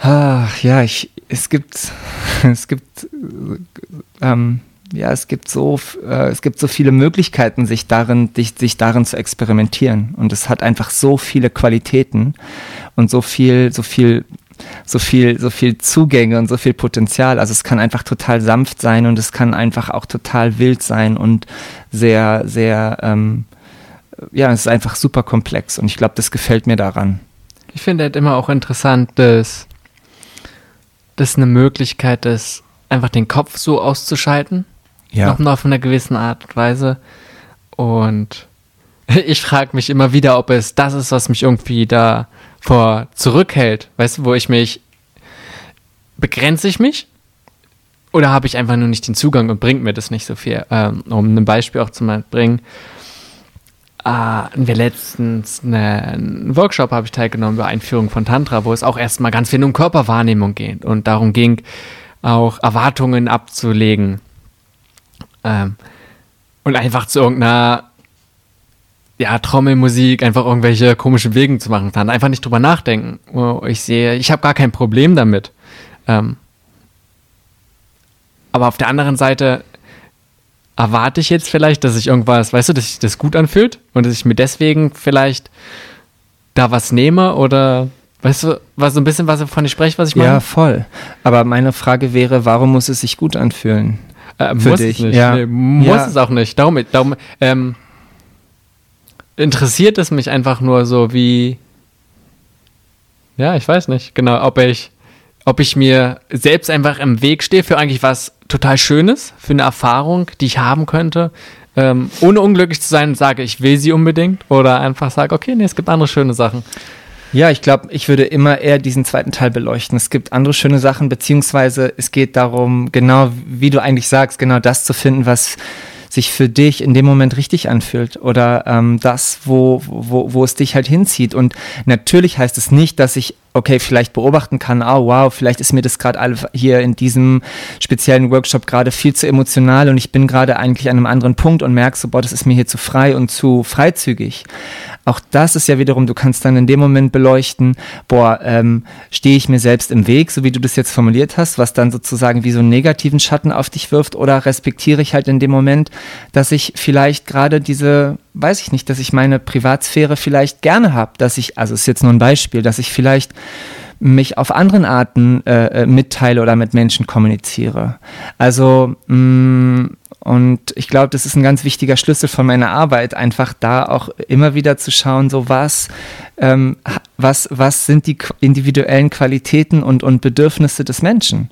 ah, ja, ich, es gibt, es gibt, ähm, ja, es gibt so, äh, es gibt so viele Möglichkeiten, sich darin, sich, sich darin zu experimentieren. Und es hat einfach so viele Qualitäten und so viel, so viel, so viel, so viel Zugänge und so viel Potenzial. Also es kann einfach total sanft sein und es kann einfach auch total wild sein und sehr, sehr, ähm, ja, es ist einfach super komplex und ich glaube, das gefällt mir daran. Ich finde halt immer auch interessant, dass das eine Möglichkeit ist, einfach den Kopf so auszuschalten ja. Noch mal auf einer gewissen Art und Weise. Und ich frage mich immer wieder, ob es das ist, was mich irgendwie da vor zurückhält. Weißt du, wo ich mich. Begrenze ich mich? Oder habe ich einfach nur nicht den Zugang und bringt mir das nicht so viel? Ähm, um ein Beispiel auch zu bringen. Äh, wir letztens eine, einen Workshop habe ich teilgenommen über Einführung von Tantra, wo es auch erstmal ganz viel um Körperwahrnehmung geht und darum ging, auch Erwartungen abzulegen ähm, und einfach zu irgendeiner ja, Trommelmusik, einfach irgendwelche komischen Wegen zu machen, dann einfach nicht drüber nachdenken. Oh, ich sehe, ich habe gar kein Problem damit. Ähm, aber auf der anderen Seite erwarte ich jetzt vielleicht, dass ich irgendwas, weißt du, dass sich das gut anfühlt und dass ich mir deswegen vielleicht da was nehme oder weißt du, was so ein bisschen was von ich spreche, was ich meine? Ja, voll. Aber meine Frage wäre, warum muss es sich gut anfühlen? Äh, muss dich. Es nicht. Ja. Nee, muss ja. es auch nicht. Darum, darum ähm, interessiert es mich einfach nur so wie. Ja, ich weiß nicht genau, ob ich, ob ich mir selbst einfach im Weg stehe für eigentlich was total Schönes, für eine Erfahrung, die ich haben könnte, ähm, ohne unglücklich zu sein, sage ich will sie unbedingt oder einfach sage, okay, nee, es gibt andere schöne Sachen. Ja, ich glaube, ich würde immer eher diesen zweiten Teil beleuchten. Es gibt andere schöne Sachen, beziehungsweise es geht darum, genau wie du eigentlich sagst, genau das zu finden, was sich für dich in dem Moment richtig anfühlt oder ähm, das, wo, wo, wo es dich halt hinzieht. Und natürlich heißt es nicht, dass ich okay, vielleicht beobachten kann, oh wow, vielleicht ist mir das gerade hier in diesem speziellen Workshop gerade viel zu emotional und ich bin gerade eigentlich an einem anderen Punkt und merke so, boah, das ist mir hier zu frei und zu freizügig. Auch das ist ja wiederum, du kannst dann in dem Moment beleuchten, boah, ähm, stehe ich mir selbst im Weg, so wie du das jetzt formuliert hast, was dann sozusagen wie so einen negativen Schatten auf dich wirft oder respektiere ich halt in dem Moment, dass ich vielleicht gerade diese weiß ich nicht, dass ich meine Privatsphäre vielleicht gerne habe, dass ich, also ist jetzt nur ein Beispiel, dass ich vielleicht mich auf anderen Arten äh, äh mitteile oder mit Menschen kommuniziere. Also mh, mm, und ich glaube, das ist ein ganz wichtiger Schlüssel von meiner Arbeit, einfach da auch immer wieder zu schauen, so was ähm, was, was sind die individuellen Qualitäten und, und Bedürfnisse des Menschen?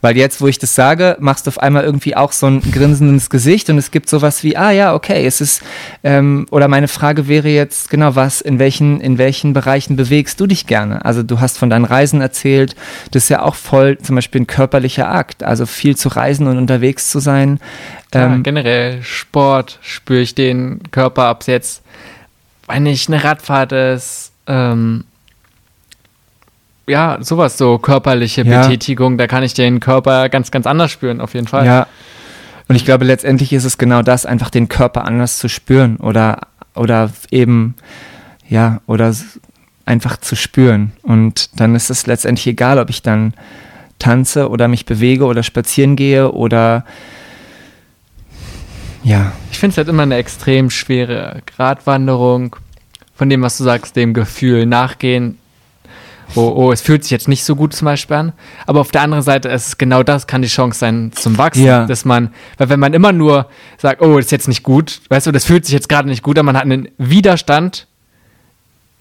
Weil jetzt, wo ich das sage, machst du auf einmal irgendwie auch so ein grinsendes Gesicht und es gibt sowas wie, ah ja, okay, es ist, ähm, oder meine Frage wäre jetzt, genau, was, in welchen, in welchen Bereichen bewegst du dich gerne? Also du hast von deinen Reisen erzählt, das ist ja auch voll zum Beispiel ein körperlicher Akt, also viel zu reisen und unterwegs zu sein. Ja, ähm, generell Sport spüre ich den Körper, es jetzt, wenn ich eine Radfahrt ist, ähm, ja, sowas, so körperliche ja. Betätigung, da kann ich den Körper ganz, ganz anders spüren, auf jeden Fall. Ja. Und ich glaube, letztendlich ist es genau das, einfach den Körper anders zu spüren oder, oder eben, ja, oder einfach zu spüren. Und dann ist es letztendlich egal, ob ich dann tanze oder mich bewege oder spazieren gehe oder ja. Ich finde es halt immer eine extrem schwere Gratwanderung von dem, was du sagst, dem Gefühl nachgehen. Oh, oh, es fühlt sich jetzt nicht so gut zum Beispiel an. Aber auf der anderen Seite ist es genau das, kann die Chance sein zum Wachsen. Ja. Dass man, weil wenn man immer nur sagt, oh, das ist jetzt nicht gut, weißt du, das fühlt sich jetzt gerade nicht gut an, man hat einen Widerstand,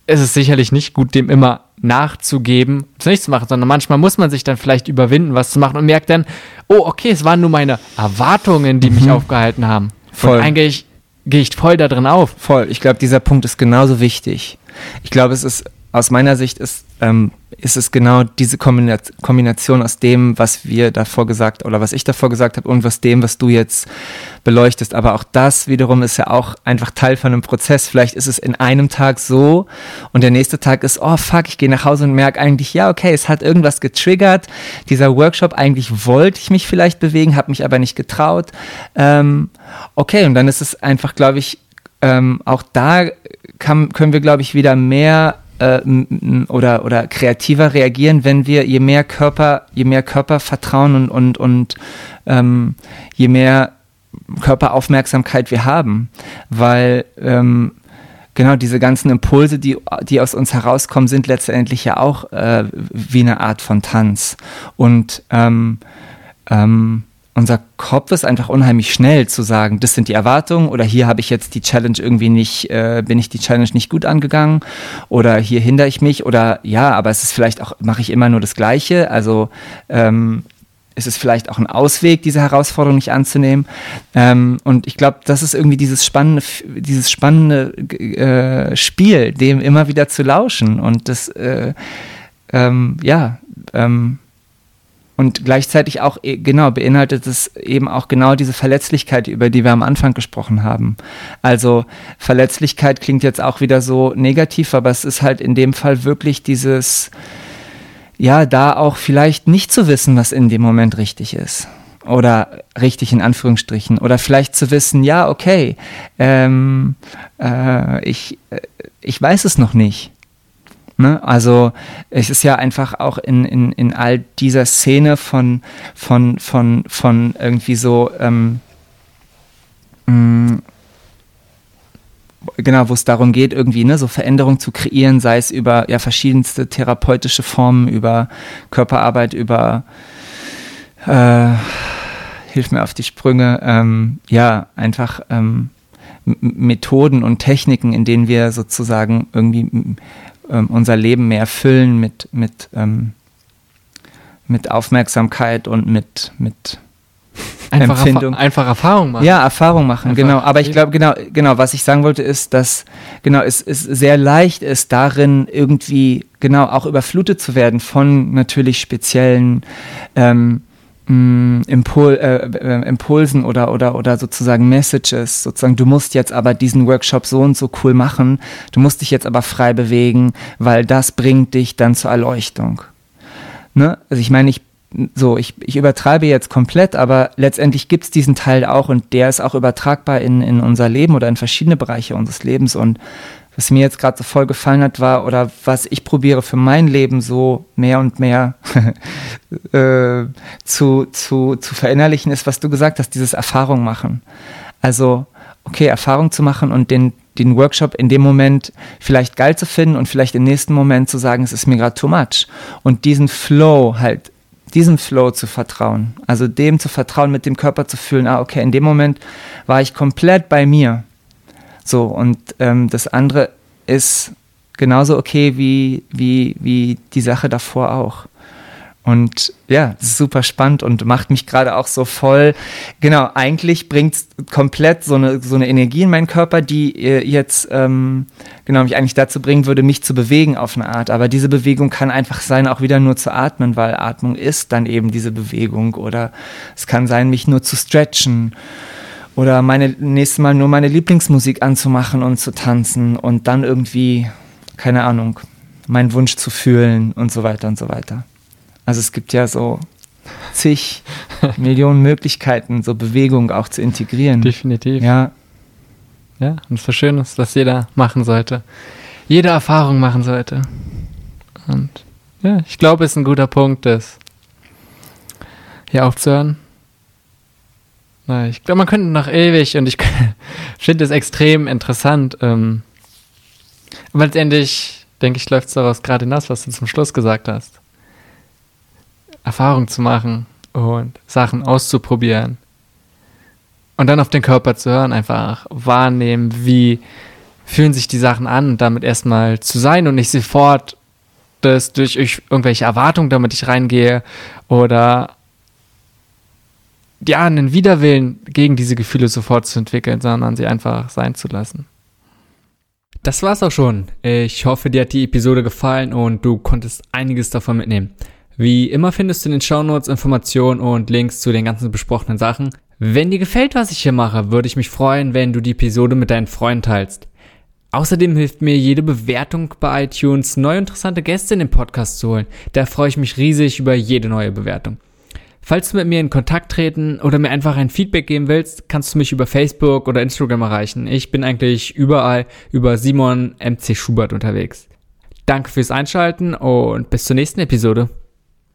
ist es sicherlich nicht gut, dem immer nachzugeben, es nicht zu machen, sondern manchmal muss man sich dann vielleicht überwinden, was zu machen und merkt dann, oh, okay, es waren nur meine Erwartungen, die mich mhm. aufgehalten haben. Voll. Und eigentlich gehe ich voll da drin auf. Voll. Ich glaube, dieser Punkt ist genauso wichtig. Ich glaube, es ist aus meiner Sicht ist, ähm, ist es genau diese Kombination aus dem, was wir davor gesagt oder was ich davor gesagt habe und was dem, was du jetzt beleuchtest. Aber auch das wiederum ist ja auch einfach Teil von einem Prozess. Vielleicht ist es in einem Tag so und der nächste Tag ist, oh fuck, ich gehe nach Hause und merke eigentlich, ja, okay, es hat irgendwas getriggert. Dieser Workshop, eigentlich wollte ich mich vielleicht bewegen, habe mich aber nicht getraut. Ähm, okay, und dann ist es einfach, glaube ich, ähm, auch da kann, können wir, glaube ich, wieder mehr äh, oder, oder kreativer reagieren, wenn wir je mehr Körper, je mehr Körpervertrauen und, und, und ähm, je mehr Körperaufmerksamkeit wir haben. Weil ähm, genau diese ganzen Impulse, die, die aus uns herauskommen, sind letztendlich ja auch äh, wie eine Art von Tanz. Und ähm, ähm, unser Kopf ist einfach unheimlich schnell zu sagen, das sind die Erwartungen oder hier habe ich jetzt die Challenge irgendwie nicht, äh, bin ich die Challenge nicht gut angegangen oder hier hindere ich mich oder ja, aber es ist vielleicht auch, mache ich immer nur das Gleiche, also ähm, ist es vielleicht auch ein Ausweg, diese Herausforderung nicht anzunehmen. Ähm, und ich glaube, das ist irgendwie dieses spannende, dieses spannende äh, Spiel, dem immer wieder zu lauschen und das, äh, ähm, ja, ähm, und gleichzeitig auch, äh, genau, beinhaltet es eben auch genau diese Verletzlichkeit, über die wir am Anfang gesprochen haben. Also Verletzlichkeit klingt jetzt auch wieder so negativ, aber es ist halt in dem Fall wirklich dieses, ja, da auch vielleicht nicht zu wissen, was in dem Moment richtig ist oder richtig in Anführungsstrichen oder vielleicht zu wissen, ja, okay, ähm, äh, ich, äh, ich weiß es noch nicht. Ne? Also es ist ja einfach auch in, in, in all dieser Szene von, von, von, von irgendwie so, ähm, mm, genau, wo es darum geht, irgendwie ne, so Veränderung zu kreieren, sei es über ja, verschiedenste therapeutische Formen, über Körperarbeit, über äh, hilf mir auf die Sprünge, ähm, ja, einfach ähm, Methoden und Techniken, in denen wir sozusagen irgendwie ähm, unser Leben mehr füllen mit, mit, ähm, mit Aufmerksamkeit und mit, mit einfach Empfindung. Erfa einfach Erfahrung machen. Ja, Erfahrung machen, einfach genau. Aber ich glaube, genau, genau, was ich sagen wollte, ist, dass genau, es, es sehr leicht ist, darin irgendwie genau auch überflutet zu werden von natürlich speziellen ähm, mh, Impul äh, äh, Impulsen oder, oder, oder sozusagen Messages, sozusagen, du musst jetzt aber diesen Workshop so und so cool machen, du musst dich jetzt aber frei bewegen, weil das bringt dich dann zur Erleuchtung. Ne? Also ich meine, ich so, ich, ich übertreibe jetzt komplett, aber letztendlich gibt es diesen Teil auch und der ist auch übertragbar in, in unser Leben oder in verschiedene Bereiche unseres Lebens und was mir jetzt gerade so voll gefallen hat, war, oder was ich probiere für mein Leben so mehr und mehr äh, zu, zu, zu verinnerlichen, ist, was du gesagt hast, dieses Erfahrung machen. Also, okay, Erfahrung zu machen und den, den Workshop in dem Moment vielleicht geil zu finden und vielleicht im nächsten Moment zu sagen, es ist mir gerade too much. Und diesen Flow halt, diesem Flow zu vertrauen. Also dem zu vertrauen, mit dem Körper zu fühlen, ah, okay, in dem Moment war ich komplett bei mir so, und ähm, das andere ist genauso okay wie, wie, wie die Sache davor auch. Und ja, das ist super spannend und macht mich gerade auch so voll. Genau, eigentlich bringt es komplett so eine, so eine Energie in meinen Körper, die jetzt ähm, genau mich eigentlich dazu bringen würde, mich zu bewegen auf eine Art. Aber diese Bewegung kann einfach sein, auch wieder nur zu atmen, weil Atmung ist dann eben diese Bewegung. Oder es kann sein, mich nur zu stretchen. Oder meine nächstes Mal nur meine Lieblingsmusik anzumachen und zu tanzen und dann irgendwie, keine Ahnung, meinen Wunsch zu fühlen und so weiter und so weiter. Also es gibt ja so zig Millionen Möglichkeiten, so Bewegung auch zu integrieren. Definitiv. Ja. Ja, und so schön ist, was jeder machen sollte. Jede Erfahrung machen sollte. Und ja, ich glaube, es ist ein guter Punkt, das hier aufzuhören. Ich glaube, man könnte noch ewig und ich finde es extrem interessant. Ähm, aber letztendlich, denke ich, läuft es daraus gerade hinaus, was du zum Schluss gesagt hast. Erfahrung zu machen und Sachen auszuprobieren. Und dann auf den Körper zu hören, einfach wahrnehmen, wie fühlen sich die Sachen an damit erstmal zu sein und nicht sofort das durch irgendwelche Erwartungen, damit ich reingehe oder ja, einen Widerwillen gegen diese Gefühle sofort zu entwickeln, sondern sie einfach sein zu lassen. Das war's auch schon. Ich hoffe, dir hat die Episode gefallen und du konntest einiges davon mitnehmen. Wie immer findest du in den Shownotes Informationen und Links zu den ganzen besprochenen Sachen. Wenn dir gefällt, was ich hier mache, würde ich mich freuen, wenn du die Episode mit deinen Freunden teilst. Außerdem hilft mir jede Bewertung bei iTunes, neue interessante Gäste in den Podcast zu holen. Da freue ich mich riesig über jede neue Bewertung. Falls du mit mir in Kontakt treten oder mir einfach ein Feedback geben willst, kannst du mich über Facebook oder Instagram erreichen. Ich bin eigentlich überall über Simon MC Schubert unterwegs. Danke fürs Einschalten und bis zur nächsten Episode.